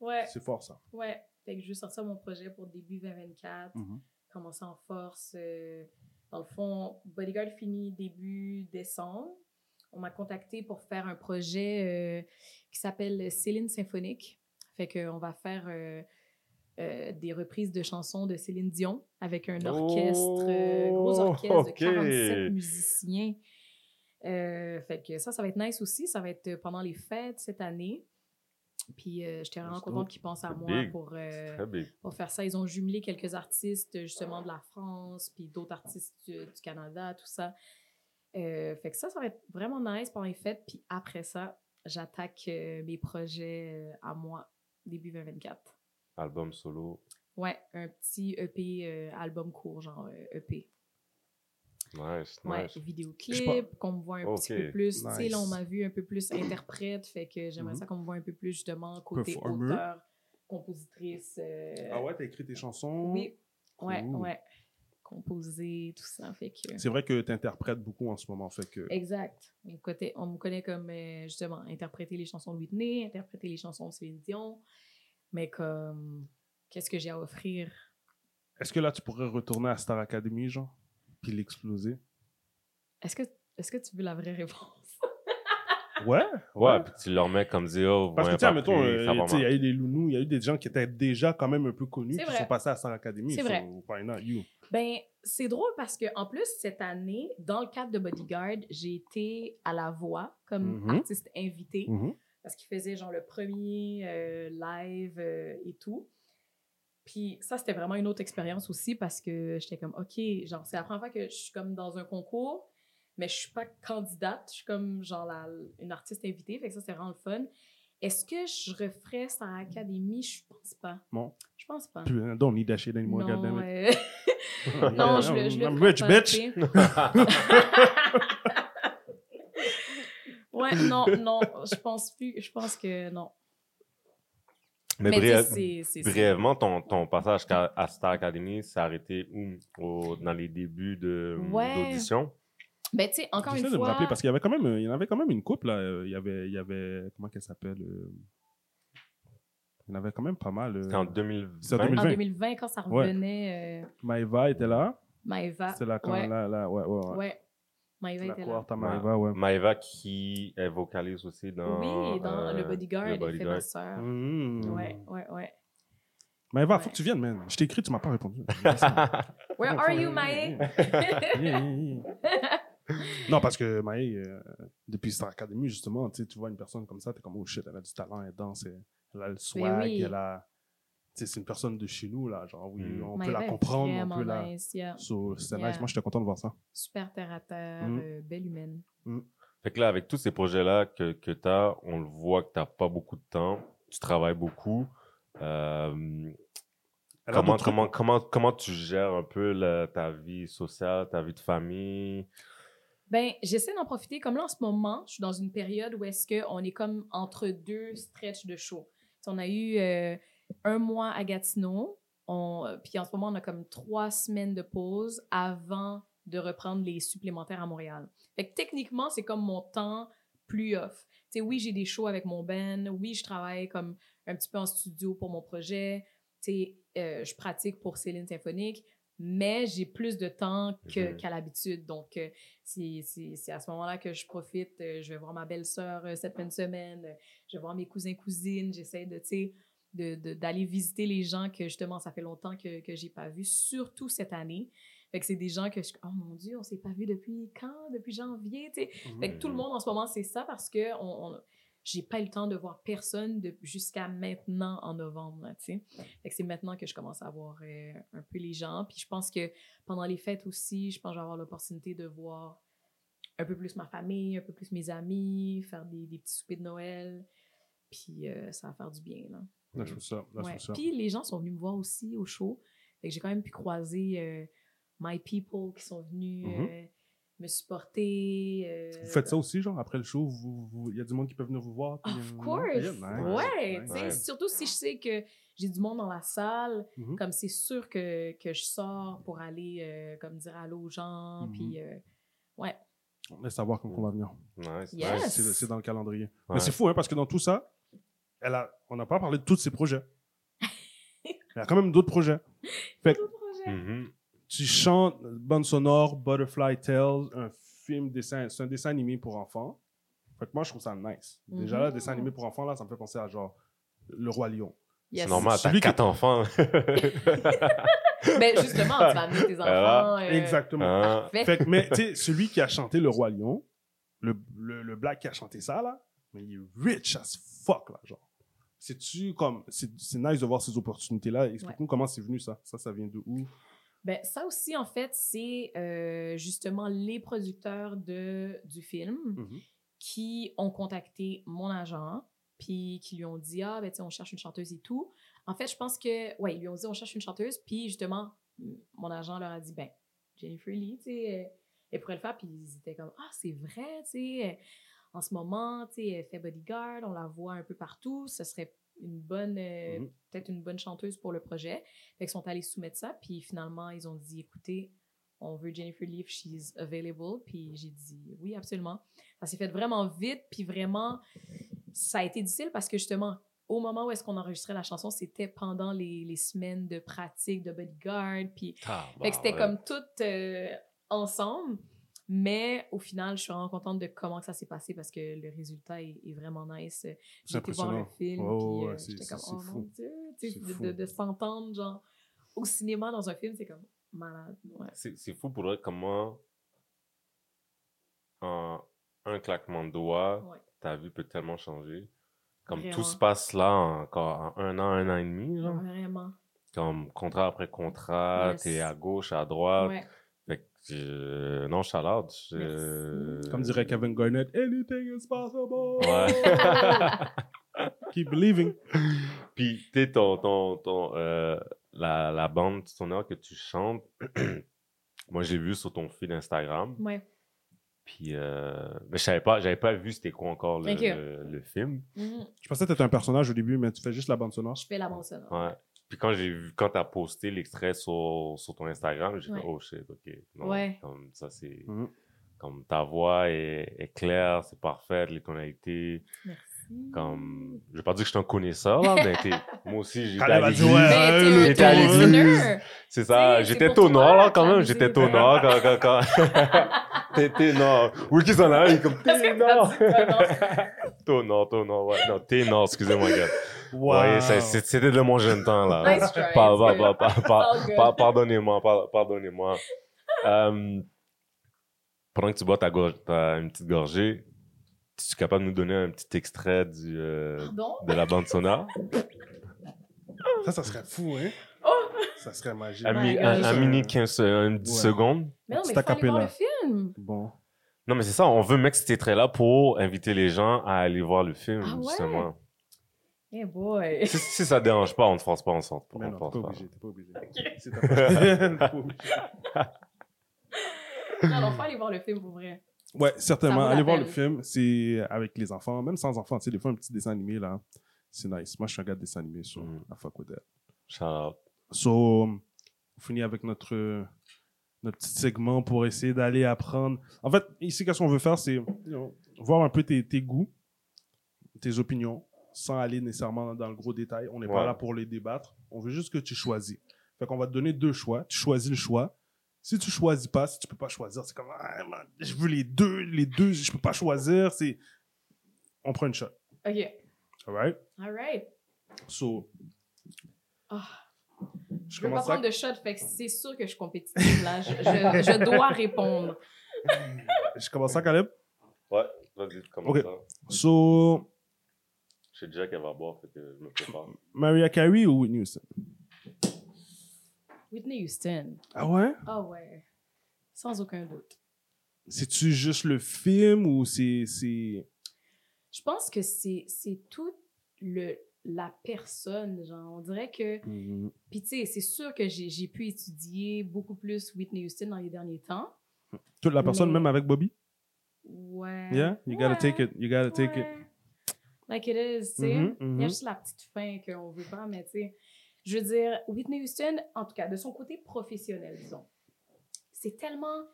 Ouais, C'est fort, ça. ouais. Fait que je vais sortir mon projet pour début 2024. Mhm. commencer en force. euh, dans le fond, Bodyguard finit début décembre. On m'a contacté pour faire un projet euh, qui s'appelle Céline Symphonique. Fait qu'on va faire euh, euh, des reprises de chansons de Céline Dion avec un orchestre, euh, gros Oh, orchestre de 47 musiciens. Euh, fait que ça, ça va être nice aussi. Ça va être pendant les fêtes cette année. Puis j'étais vraiment contente qu'ils pensent à moi pour, faire ça. Ils ont jumelé quelques artistes justement de la France, puis d'autres artistes du, du Canada, tout ça. Euh, fait que ça, ça va être vraiment nice pendant les fêtes. Puis après ça, j'attaque euh, mes projets euh, à moi, début 2024. Album solo. Ouais, un petit EP, euh, album court, genre EP. Nice, Ouais, nice. vidéoclip, qu'on me voit un petit peu plus. Tu sais, Nice. là, on m'a vu un peu plus interprète, fait que j'aimerais Mhm. ça qu'on me voit un peu plus justement côté Performer. auteur, compositrice. euh, Ah ouais, t'as écrit tes chansons? Oui, ouais, Cool. ouais. Composer, tout ça. Fait que... C'est vrai que t'interprètes beaucoup en ce moment. Fait que... Exact. On me connaît, on me connaît comme, euh, justement, interpréter les chansons de Whitney, interpréter les chansons de Céline Dion. Mais comme, qu'est-ce que j'ai à offrir? Est-ce que là, tu pourrais retourner à Star Academy, genre, puis l'exploser? Est-ce que, est-ce que tu veux la vraie réponse? *laughs* Ouais. Ouais, puis tu leur mets comme dire, oh, Parce que, ouais, tu sais, pas mettons, euh, tu il y a eu des loulous, il y a eu des gens qui étaient déjà quand même un peu connus, qui vrai. sont passés à Star Academy. C'est so vrai. why not you? Ben, c'est drôle parce que en plus, cette année, dans le cadre de Bodyguard, j'ai été à la voix comme Mhm. artiste invité. Mhm. parce qu'il faisait genre le premier euh, live euh, et tout. Puis ça, c'était vraiment une autre expérience aussi parce que j'étais comme, OK, genre, c'est la première fois que je suis comme dans un concours, mais je suis pas candidate, je suis comme genre la- une artiste invitée, fait que ça, c'est vraiment le fun. Est-ce que je referais Star Academy? Je pense pas. Bon. Je pense pas. Don't need that shit anymore, non, *laughs* non, je le, je le I'm rich, pas, bitch. *laughs* ouais, non, non, je pense plus, je pense que non. Mais, briève- c'est- brièvement, ton, ton passage à, à Star Academy s'est arrêté où? Au- dans les débuts de- Ouais. d'audition? Ben, tu sais, encore une me fois. rappeler parce qu'il y avait quand même, il y en avait quand même une couple là. Euh, Il y avait, il y avait, comment qu'elle s'appelle euh, Il y en avait quand même pas mal. euh. C'était en 2020? C'est en 2020. En 2020, quand ça Ouais. revenait, euh, Maëva était là. Maëva. C'est là quand ouais, là, là, ouais, ouais, ouais. ouais. Maëva était là. Ouais. Maëva, ouais. Maëva qui est vocalise aussi dans... Oui, dans euh, Le Bodyguard, Le elle fait Bodyguard. ma soeur. Mmh. Ouais, ouais, ouais. Maëva, Ouais. faut que tu viennes, man. Je t'ai écrit, tu m'as pas répondu. *laughs* Where are you, Maë? Yeah, yeah, yeah. non, parce que Maë, euh, depuis Star Academy, justement, tu vois une personne comme ça, t'es comme, oh shit, elle a du talent, elle danse, elle, elle a le swag, oui. elle a. Tu sais, c'est une personne de chez nous, là. Genre, oui, Mm. on peut est comprendre, on peut la. nice, yeah. So, c'est Yeah. nice. Moi, j'étais content de voir ça. Super terre à terre, Mm. euh, belle humaine. Fait que là, avec tous ces projets-là que, que tu as, on le voit que tu n'as pas beaucoup de temps, tu travailles beaucoup. Euh, comment, comment, comment, comment tu gères un peu la- ta vie sociale, ta vie de famille? Ben, j'essaie d'en profiter. Comme là, en ce moment, je suis dans une période où est-ce qu'on est comme entre deux stretches de show. On a eu euh, un mois à Gatineau, euh, puis en ce moment, on a comme trois semaines de pause avant de reprendre les supplémentaires à Montréal. Fait que techniquement, c'est comme mon temps plus off. T'sais, oui, j'ai des shows avec mon band. Oui, je travaille comme un petit peu en studio pour mon projet. T'sais, euh, je pratique pour Céline Symphonique, mais j'ai plus de temps qu'à l'habitude. Donc, euh, c'est à ce moment-là que je profite. Euh, je vais voir ma belle-sœur euh, cette fin de semaine. Je vais voir mes cousins, cousines. J'essaie de, tu sais, de- de- d'aller visiter les gens que, justement, ça fait longtemps que, que j'ai pas vus, surtout cette année. Fait que c'est des gens que je... Oh mon Dieu, on s'est pas vu depuis quand? Depuis janvier, tu sais. Fait que tout le monde en ce moment, c'est ça parce que on, on- j'ai pas eu le temps de voir personne de- jusqu'à maintenant en novembre, tu sais. C'est maintenant que je commence à voir euh, un peu les gens. Puis je pense que pendant les fêtes aussi, je pense que je vais avoir l'opportunité de voir un peu plus ma famille, un peu plus mes amis, faire des, des petits soupers de Noël. Puis euh, ça va faire du bien, là. Là, je trouve ça. Là, je Ouais. trouve ça. Puis les gens sont venus me voir aussi au show. Fait que j'ai quand même pu croiser euh, My People qui sont venus Mhm. euh, me supporter. euh, Vous faites ça aussi, genre, après le show, vous- vous- il y a du monde qui peut venir vous voir. puis, Of euh, course! yeah, nice, ouais! nice. tu sais, Ouais. Surtout si je sais que j'ai du monde dans la salle, Mhm. comme c'est sûr que, que je sors pour aller euh, comme dire allô aux gens, Mhm. puis euh, ouais. On laisse savoir quand on va venir. Nice, Yes. C'est dans le calendrier. Ouais. Mais c'est fou, hein, parce que dans tout ça, elle a, on n'a pas parlé de tous ses projets. *laughs* Il y a quand même d'autres projets. Fait D'autres projets. Mhm. Tu chantes bande sonore, Butterfly Tales, un film, dessin, c'est un dessin animé pour enfants. Fait que moi, je trouve ça nice. Déjà là, Mhm. dessin animé pour enfants, là, ça me fait penser à genre Le Roi Lion. Yes. C'est normal, t'as Celui qui- quatre enfants. Ben justement, tu vas amener tes *laughs* enfants. euh, Exactement. Fait que, mais tu sais, celui qui a chanté Le Roi Lion, le, le, le black qui a chanté ça, là, mais il est rich as fuck, là, genre. C'est-tu comme. C'est c'est nice de voir ces opportunités-là? Explique-nous comment c'est venu ça. Ça, ça vient de où? Ben, ça aussi, en fait, c'est euh, justement les producteurs de, du film Mhm. qui ont contacté mon agent, puis qui lui ont dit Ah, ben, tu sais, on cherche une chanteuse et tout. En fait, je pense que, ouais, ils lui ont dit On cherche une chanteuse, puis justement, mon agent leur a dit Ben, Jennifer Lee, tu sais, elle- pourrait le faire, puis ils étaient comme Ah, c'est vrai, tu sais, en ce moment, tu sais, elle fait bodyguard, on la voit un peu partout, ce serait une bonne, euh, Mhm. peut-être une bonne chanteuse pour le projet. Fait qu'ils sont allés soumettre ça, puis finalement, ils ont dit écoutez, on veut Jennifer Lee if she's available. Puis j'ai dit oui, absolument. Ça s'est fait vraiment vite, puis vraiment, ça a été difficile parce que justement, au moment où est-ce qu'on enregistrait la chanson, c'était pendant les, les semaines de pratique de bodyguard, puis fait que c'était ouais. comme tout euh, ensemble. Mais au final, je suis vraiment contente de comment que ça s'est passé parce que le résultat est, est vraiment nice. J'ai été voir le film, Ouais, puis euh, ouais, j'étais comme, oh fou. mon Dieu! De, fou. de, de s'entendre, genre, au cinéma dans un film, c'est comme malade. Ouais. C'est c'est fou pour vrai comment, en un claquement de doigts, Ouais. ta vie peut tellement changer. Comme Vraiment. tout se passe là encore en un an, un an et demi, genre. Vraiment. Comme contrat après contrat, Yes. t'es à gauche, à droite. Ouais. Euh, non, Merci. Comme dirait Kevin Garnett, anything is possible. Ouais. *laughs* Keep believing. Puis, tu sais, ton, ton, ton, euh, la, la bande sonore que tu chantes, *clears throat* moi, j'ai vu sur ton feed Instagram. Ouais. Puis, euh, mais je savais pas, j'avais pas vu c'était quoi encore le, le, le film. Mhm. Je pensais que t'étais un personnage au début, mais tu fais juste la bande sonore. Je fais la bande sonore. Ouais. Puis quand j'ai vu, quand t'as posté l'extrait sur, sur ton Instagram, j'ai Ouais. fait, oh shit, ok. Non, Ouais. Comme ça, c'est, Mhm. comme ta voix est, est claire, c'est parfait, les tonalités. Merci. Comme, je vais pas dire que je suis un connaisseur, là, mais t'es- *laughs* moi aussi, j'étais à l'église. ouais. T'es j'étais t'es à l'église. C'est ça, j'étais toi, là, quand même, j'étais ténor quand, quand, quand... *laughs* T'es ténor. Oui, qui s'en a, il est comme que ténor. t'as Ténor, *laughs* ténor, ouais. Non, ténor, excusez-moi, gars. Wow. Ouais, c'est- c'est- c'était de mon jeune temps, là. Nice try, Par- it's par- good. par- par- par- It's all good. par- Pardonnez-moi, par- pardonnez-moi. Euh, pendant que tu bois ta, gorge- ta- une petite gorgée, es-tu capable de nous donner un petit extrait du, euh, Pardon? de la bande sonore? Ça, ça serait fou, hein? Oh! Ça serait magique. Un, un mini 15, un 10 Ouais. secondes? Mais non, mais faut aller voir le film. Bon. Non, mais c'est ça, on veut mettre cet extrait-là pour inviter les gens à aller voir le film, Ah ouais? Justement. Hey boy. Si, si ça dérange pas, on ne force pas, on ne force pas. Mais on non, t'es pas pas. obligé, t'es pas obligé. Ok. C'est ta *laughs* pas obligé. *laughs* Non, non, faut aller voir le film pour vrai. Ouais, certainement. la Allez voir le film. C'est avec les enfants, même sans enfants. Tu sais, des fois, un petit dessin animé, là, c'est nice. Moi, je suis un gars de dessin animé, so Mm. I fuck with that. Shout out. So, on finit avec notre, notre petit segment pour essayer d'aller apprendre. En fait, ici, qu'est-ce qu'on veut faire, c'est you know, voir un peu tes, tes goûts, tes opinions sans aller nécessairement dans le gros détail. On n'est Ouais. pas là pour les débattre. On veut juste que tu choisis. Fait qu'on va te donner deux choix. Tu choisis le choix. Si tu choisis pas, si tu peux pas choisir, c'est comme ah, man, je veux les deux, les deux, je peux pas choisir. C'est on prend une shot. OK. Alright? All right. So, Ah. je Je veux pas commence à... prendre de shot, fait que c'est sûr que je suis compétitive là. Je, je- je dois répondre. *laughs* je commence à Caleb? Ouais, vas-y, comment Ok. ça? So, Je sais déjà qu'elle va boire, fait que je me prépare. Mariah Carey ou Whitney Houston? Whitney Houston. Ah ouais? Ah ouais. Sans aucun doute. C'est-tu juste le film ou c'est. c'est... Je pense que c'est c'est toute le, la personne. Genre, on dirait que. Mhm. Puis, tu sais, c'est sûr que j'ai j'ai pu étudier beaucoup plus Whitney Houston dans les derniers temps. Toute la personne, Mais- même avec Bobby? Ouais. Yeah? You gotta Ouais. take it. You gotta take it. Like it is, tu sais. Mhm, Il y a juste la petite fin qu'on veut pas, mais tu sais. Je veux dire, Whitney Houston, en tout cas, de son côté professionnel, disons, c'est tellement.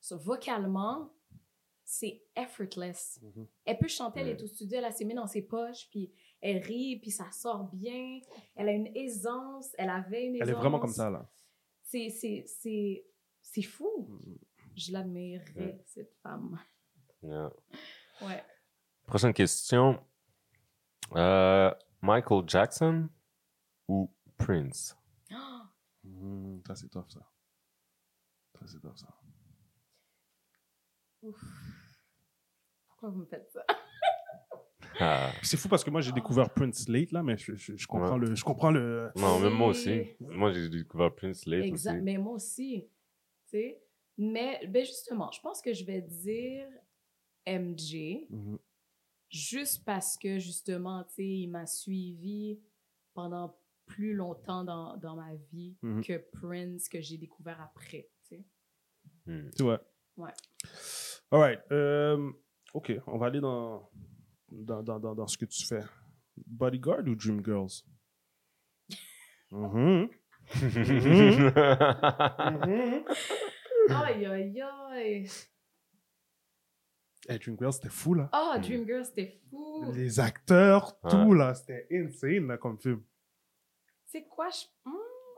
ça, vocalement, c'est effortless. Mhm. Elle peut chanter, elle est au studio, elle a ses mains dans ses poches, puis elle rit, puis ça sort bien. Elle a une aisance, elle avait une aisance. Elle est vraiment comme ça, là. C'est, c'est, c'est, c'est fou. Je l'admirerais, cette femme. Yeah. Ouais. Prochaine question. Euh, Michael Jackson ou Prince? Ah! Mhm, Ça, c'est tough, ça. Ça, c'est tough, ça. Ouf. Pourquoi vous me faites ça? Ah. C'est fou parce que moi, j'ai découvert Prince late, là, mais je, je- je comprends le. Je comprends le. Non, même moi aussi. Moi, j'ai découvert Prince late Exact. aussi. Mais moi aussi. Tu sais? Mais, ben justement, je pense que je vais dire MJ, Mhm. Juste parce que, justement, tu sais, il m'a suivi pendant plus longtemps dans, dans ma vie Mhm. que Prince, que j'ai découvert après, tu sais. Hmm. Tu vois. Ouais. All right. euh, OK, on va aller dans, dans, dans, dans, dans ce que tu fais. Bodyguard ou Dreamgirls? *laughs* Mhm. Mhm. *laughs* Aïe, aïe, aïe. Hey, Dreamgirls, c'était fou, là. Ah, Mm. Dreamgirls, c'était fou. Les acteurs, Ouais. tout, là. C'était insane, là, comme film. Tu sais quoi? Je... Hmm,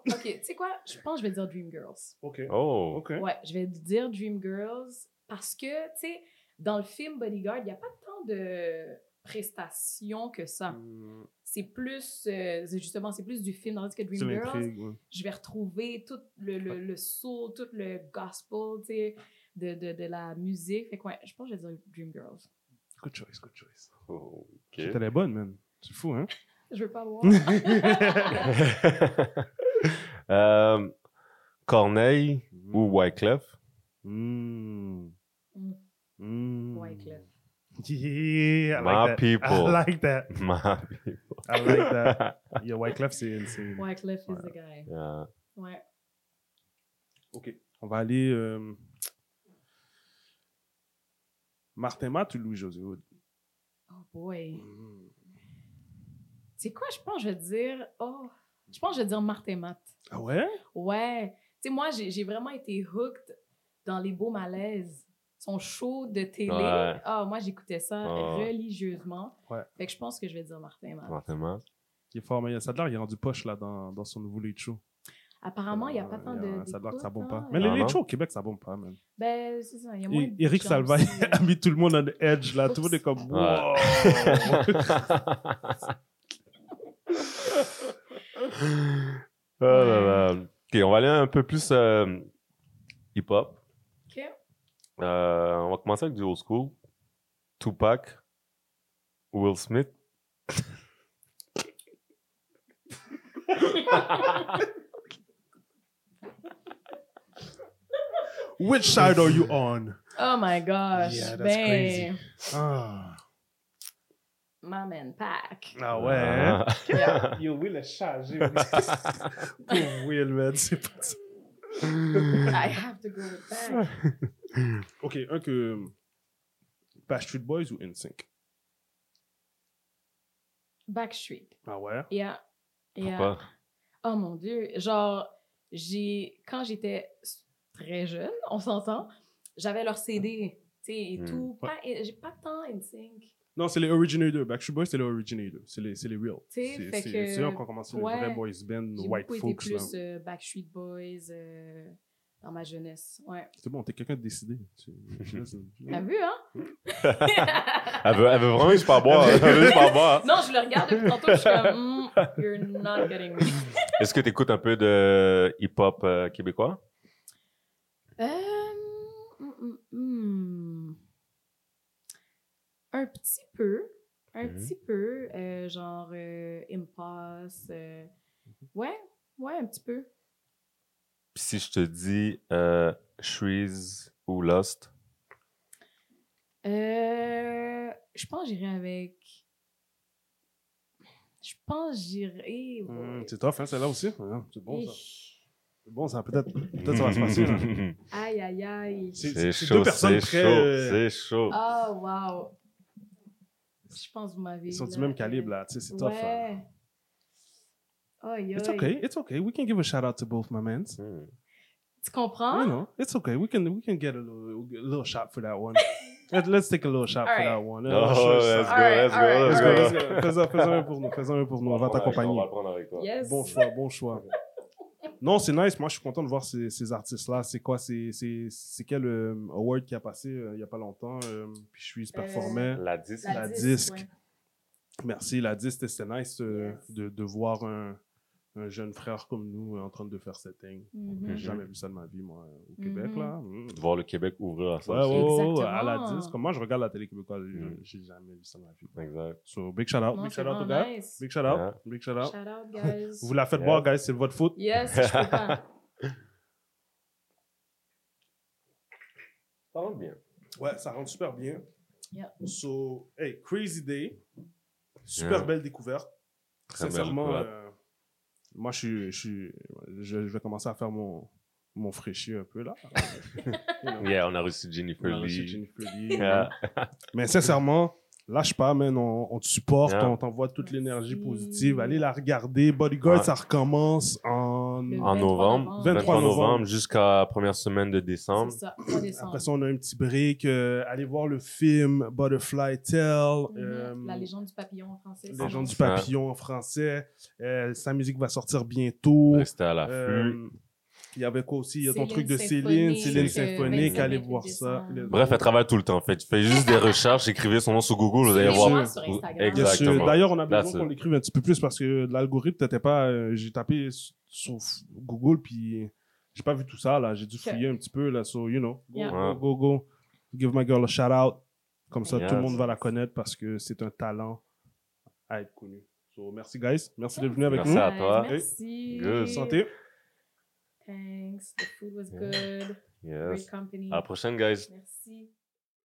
Ok, tu sais quoi? Je pense que je vais dire Dreamgirls. OK. Oh. OK. Ouais, je vais dire Dreamgirls parce que, tu sais, dans le film Bodyguard, il n'y a pas tant de prestations que ça. Mm, C'est plus, euh, c'est justement, c'est plus du film. Tandis que C'est Dreamgirls, ouais. je vais retrouver tout le, le, le soul, tout le gospel, tu sais, de, de, de la musique. Fait que, ouais, je pense que je vais dire Dreamgirls. Good choice, good choice. Oh, ok. C'était les bonnes, man. C'est fou, hein? Je veux pas voir. *laughs* Euh, Corneille ou Wyclef? Mm. Mm. Mm. Wyclef. Yeah, I My like that. people. I like that. *laughs* Ma- I like that. *laughs* Yeah, Wyclef, c'est insane. Wyclef is Ouais. the guy. Yeah. Ouais. OK. On va aller... euh, Martin Matt ou Louis-José Hood? Oh boy. Mm. C'est quoi, je pense que je vais dire. Oh, je pense que je vais dire Martin Matt. Ah ouais? Ouais. Tu sais, moi, j'ai vraiment été hooked dans Les Beaux Malaises. Son show de télé. Ouais. Ah, moi, j'écoutais ça Ah. religieusement. Ouais. Fait que je pense que je vais dire Martin Matt. Martin Matt. Il est fort, mais ça a l'air qu'il est rendu poche là, dans, dans son nouveau late show. Apparemment, il n'y a pas tant de. Ça l'air que ça bombe pas. Mais les shows au Québec, ça bombe pas, man. Ben, c'est ça. Il y a moins Eric Salva *laughs* a mis tout le monde en edge là. Tout le monde est comme wow. *laughs* oh là là. Ok, on va aller un peu plus euh, hip-hop. OK. Euh, on va commencer avec du old school. Tupac, Will Smith. *laughs* Which side are you on? Oh my gosh. Yeah, that's ben, crazy. Ah, My man Pack. ah ouais. hein? Yeah. *laughs* Yo, Will est chargé. *laughs* Pauvre Will, man. C'est pas ça. I have to go with Pack. *laughs* Ok, un que. Backstreet Boys ou NSYNC? Backstreet. Ah ouais? Yeah. Yeah. Pourquoi? Oh mon Dieu. Genre, j'ai quand j'étais très jeune, on s'entend, j'avais leur CD. tu sais, et Mm. tout. J'ai pas tant NSYNC. Non, c'est les Originators. Backstreet Boys, c'est les Originators. C'est les, c'est les real. C'est eux qui ont commencé ouais. le vrai boys band, J'ai white beaucoup folks. là. plus euh, Backstreet Boys euh, dans ma jeunesse. Ouais. C'est bon, t'es quelqu'un de décidé. *laughs* T'as vu, hein? *laughs* Elle veut, elle veut vraiment juste pas boire. Elle veut juste pas boire. non, je le regarde depuis tantôt, je suis comme, Mm, you're not getting me. Est-ce que tu écoutes un peu de hip-hop euh, québécois? Euh, mm, mm, mm. Un petit peu. Un Mhm. petit peu. euh, genre euh, Impasse. euh, Ouais, ouais, un petit peu. Puis si je te dis euh, Shreeze ou Lost, Euh, je pense que j'irai avec. Je pense que j'irai. Hum, c'est tough, hein, celle-là aussi. Ouais, c'est bon, ça. Bon, ça. Peut-être peut ça va se passer. là. *laughs* Aïe, aïe, aïe. C'est- chaud, deux personnes c'est très, chaud, euh, c'est chaud. Ah, wow. Je pense que vous m'avez. Ils sont du là, même calibre, euh, là. Tu sais, c'est tough. hein. Ouais. It's okay, it's okay. We can give a shout out to both my men. Hmm. Tu comprends? You know, it's okay. We can we can get a little, a little shot for that one. *laughs* Let, let's take a little shot for Alright. that one. Oh, sure, let's go, Alright, let's go, alright, let's Let's go. go, alright. let's go. Fais-en un pour nous. Fais-en un pour nous. On va t'accompagner. On va le prendre avec toi. Yes. Bon choix, bon choix. *laughs* Non, c'est nice. Moi, je suis content de voir ces, ces artistes-là. C'est quoi? C'est c'est- c'est quel euh, award qui a passé euh, il n'y a pas longtemps? euh, puis je suis performait. La 10. La disque. ouais. Merci, la disque. C'était nice euh, de, de voir un, un jeune frère comme nous euh, en train de faire cette thing. Mhm. J'ai jamais vu ça de ma vie, moi, au Québec, Mhm. là. Mm. De voir le Québec ouvrir à ça. Ouais, aussi. ouais, ouais, ouais, à la disque. Comme moi, je regarde la télé québécoise. j'ai- Mm. J'ai jamais vu ça de ma vie. Exact. So, big shout out. Non, big shout out aux gars. nice. Big shout out. Yeah. Big shout out. Shout out, guys. Vous la faites Yeah. boire, guys. C'est votre faute. Yes, je peux pas. *laughs* Ça rentre bien. Ouais, ça rentre super bien. Yeah. So, hey, Crazy Day. Super Yeah. belle découverte. Très belle Sincèrement, découverte. euh, moi, je, suis, je, suis, je, je vais commencer à faire mon, mon fraîchier un peu là. *laughs* You know? Yeah, on a reçu Jennifer On a reçu Lee. Jennifer Lee. *laughs* Yeah. *laughs* Mais sincèrement, lâche pas, man. On, on te supporte, Yeah. on t'envoie toute l'énergie positive. Allez la regarder. Bodyguard, Ouais. ça recommence en. En 23 novembre, novembre. 23 novembre, novembre. jusqu'à la première semaine de décembre. Ça, 3 décembre. Après ça, on a un petit break. euh, allez voir le film Butterfly Tale. Mhm. euh, La légende du papillon en français. c'est Légende du papillon en français. Euh, sa musique va sortir bientôt. Restez à l'affût. Il y avait quoi aussi? Il y a ton Céline truc de Céline, Symphonique, Céline Symphonique. 25 Allez voir ça. Bref, elle travaille tout le temps. Fait, tu fais juste des recherches, écrivez son nom sur Google, vous allez voir. sur. Exactement. D'ailleurs, on a besoin qu'on l'écrive un petit peu plus parce que l'algorithme n'était pas. euh, j'ai tapé sur Google puis j'ai pas vu tout ça là. J'ai dû fouiller un petit peu là. So, you know, go, Yeah. go, go, go. Give my girl a shout out. Comme ça, Yes. tout le monde va la connaître parce que c'est un talent à être connu. So, merci, guys. Merci d'être venu avec Merci nous. à toi. Merci. Good. Santé. Thanks. The food was Yeah. good. Yes. Great company. À la prochaine, guys. Merci.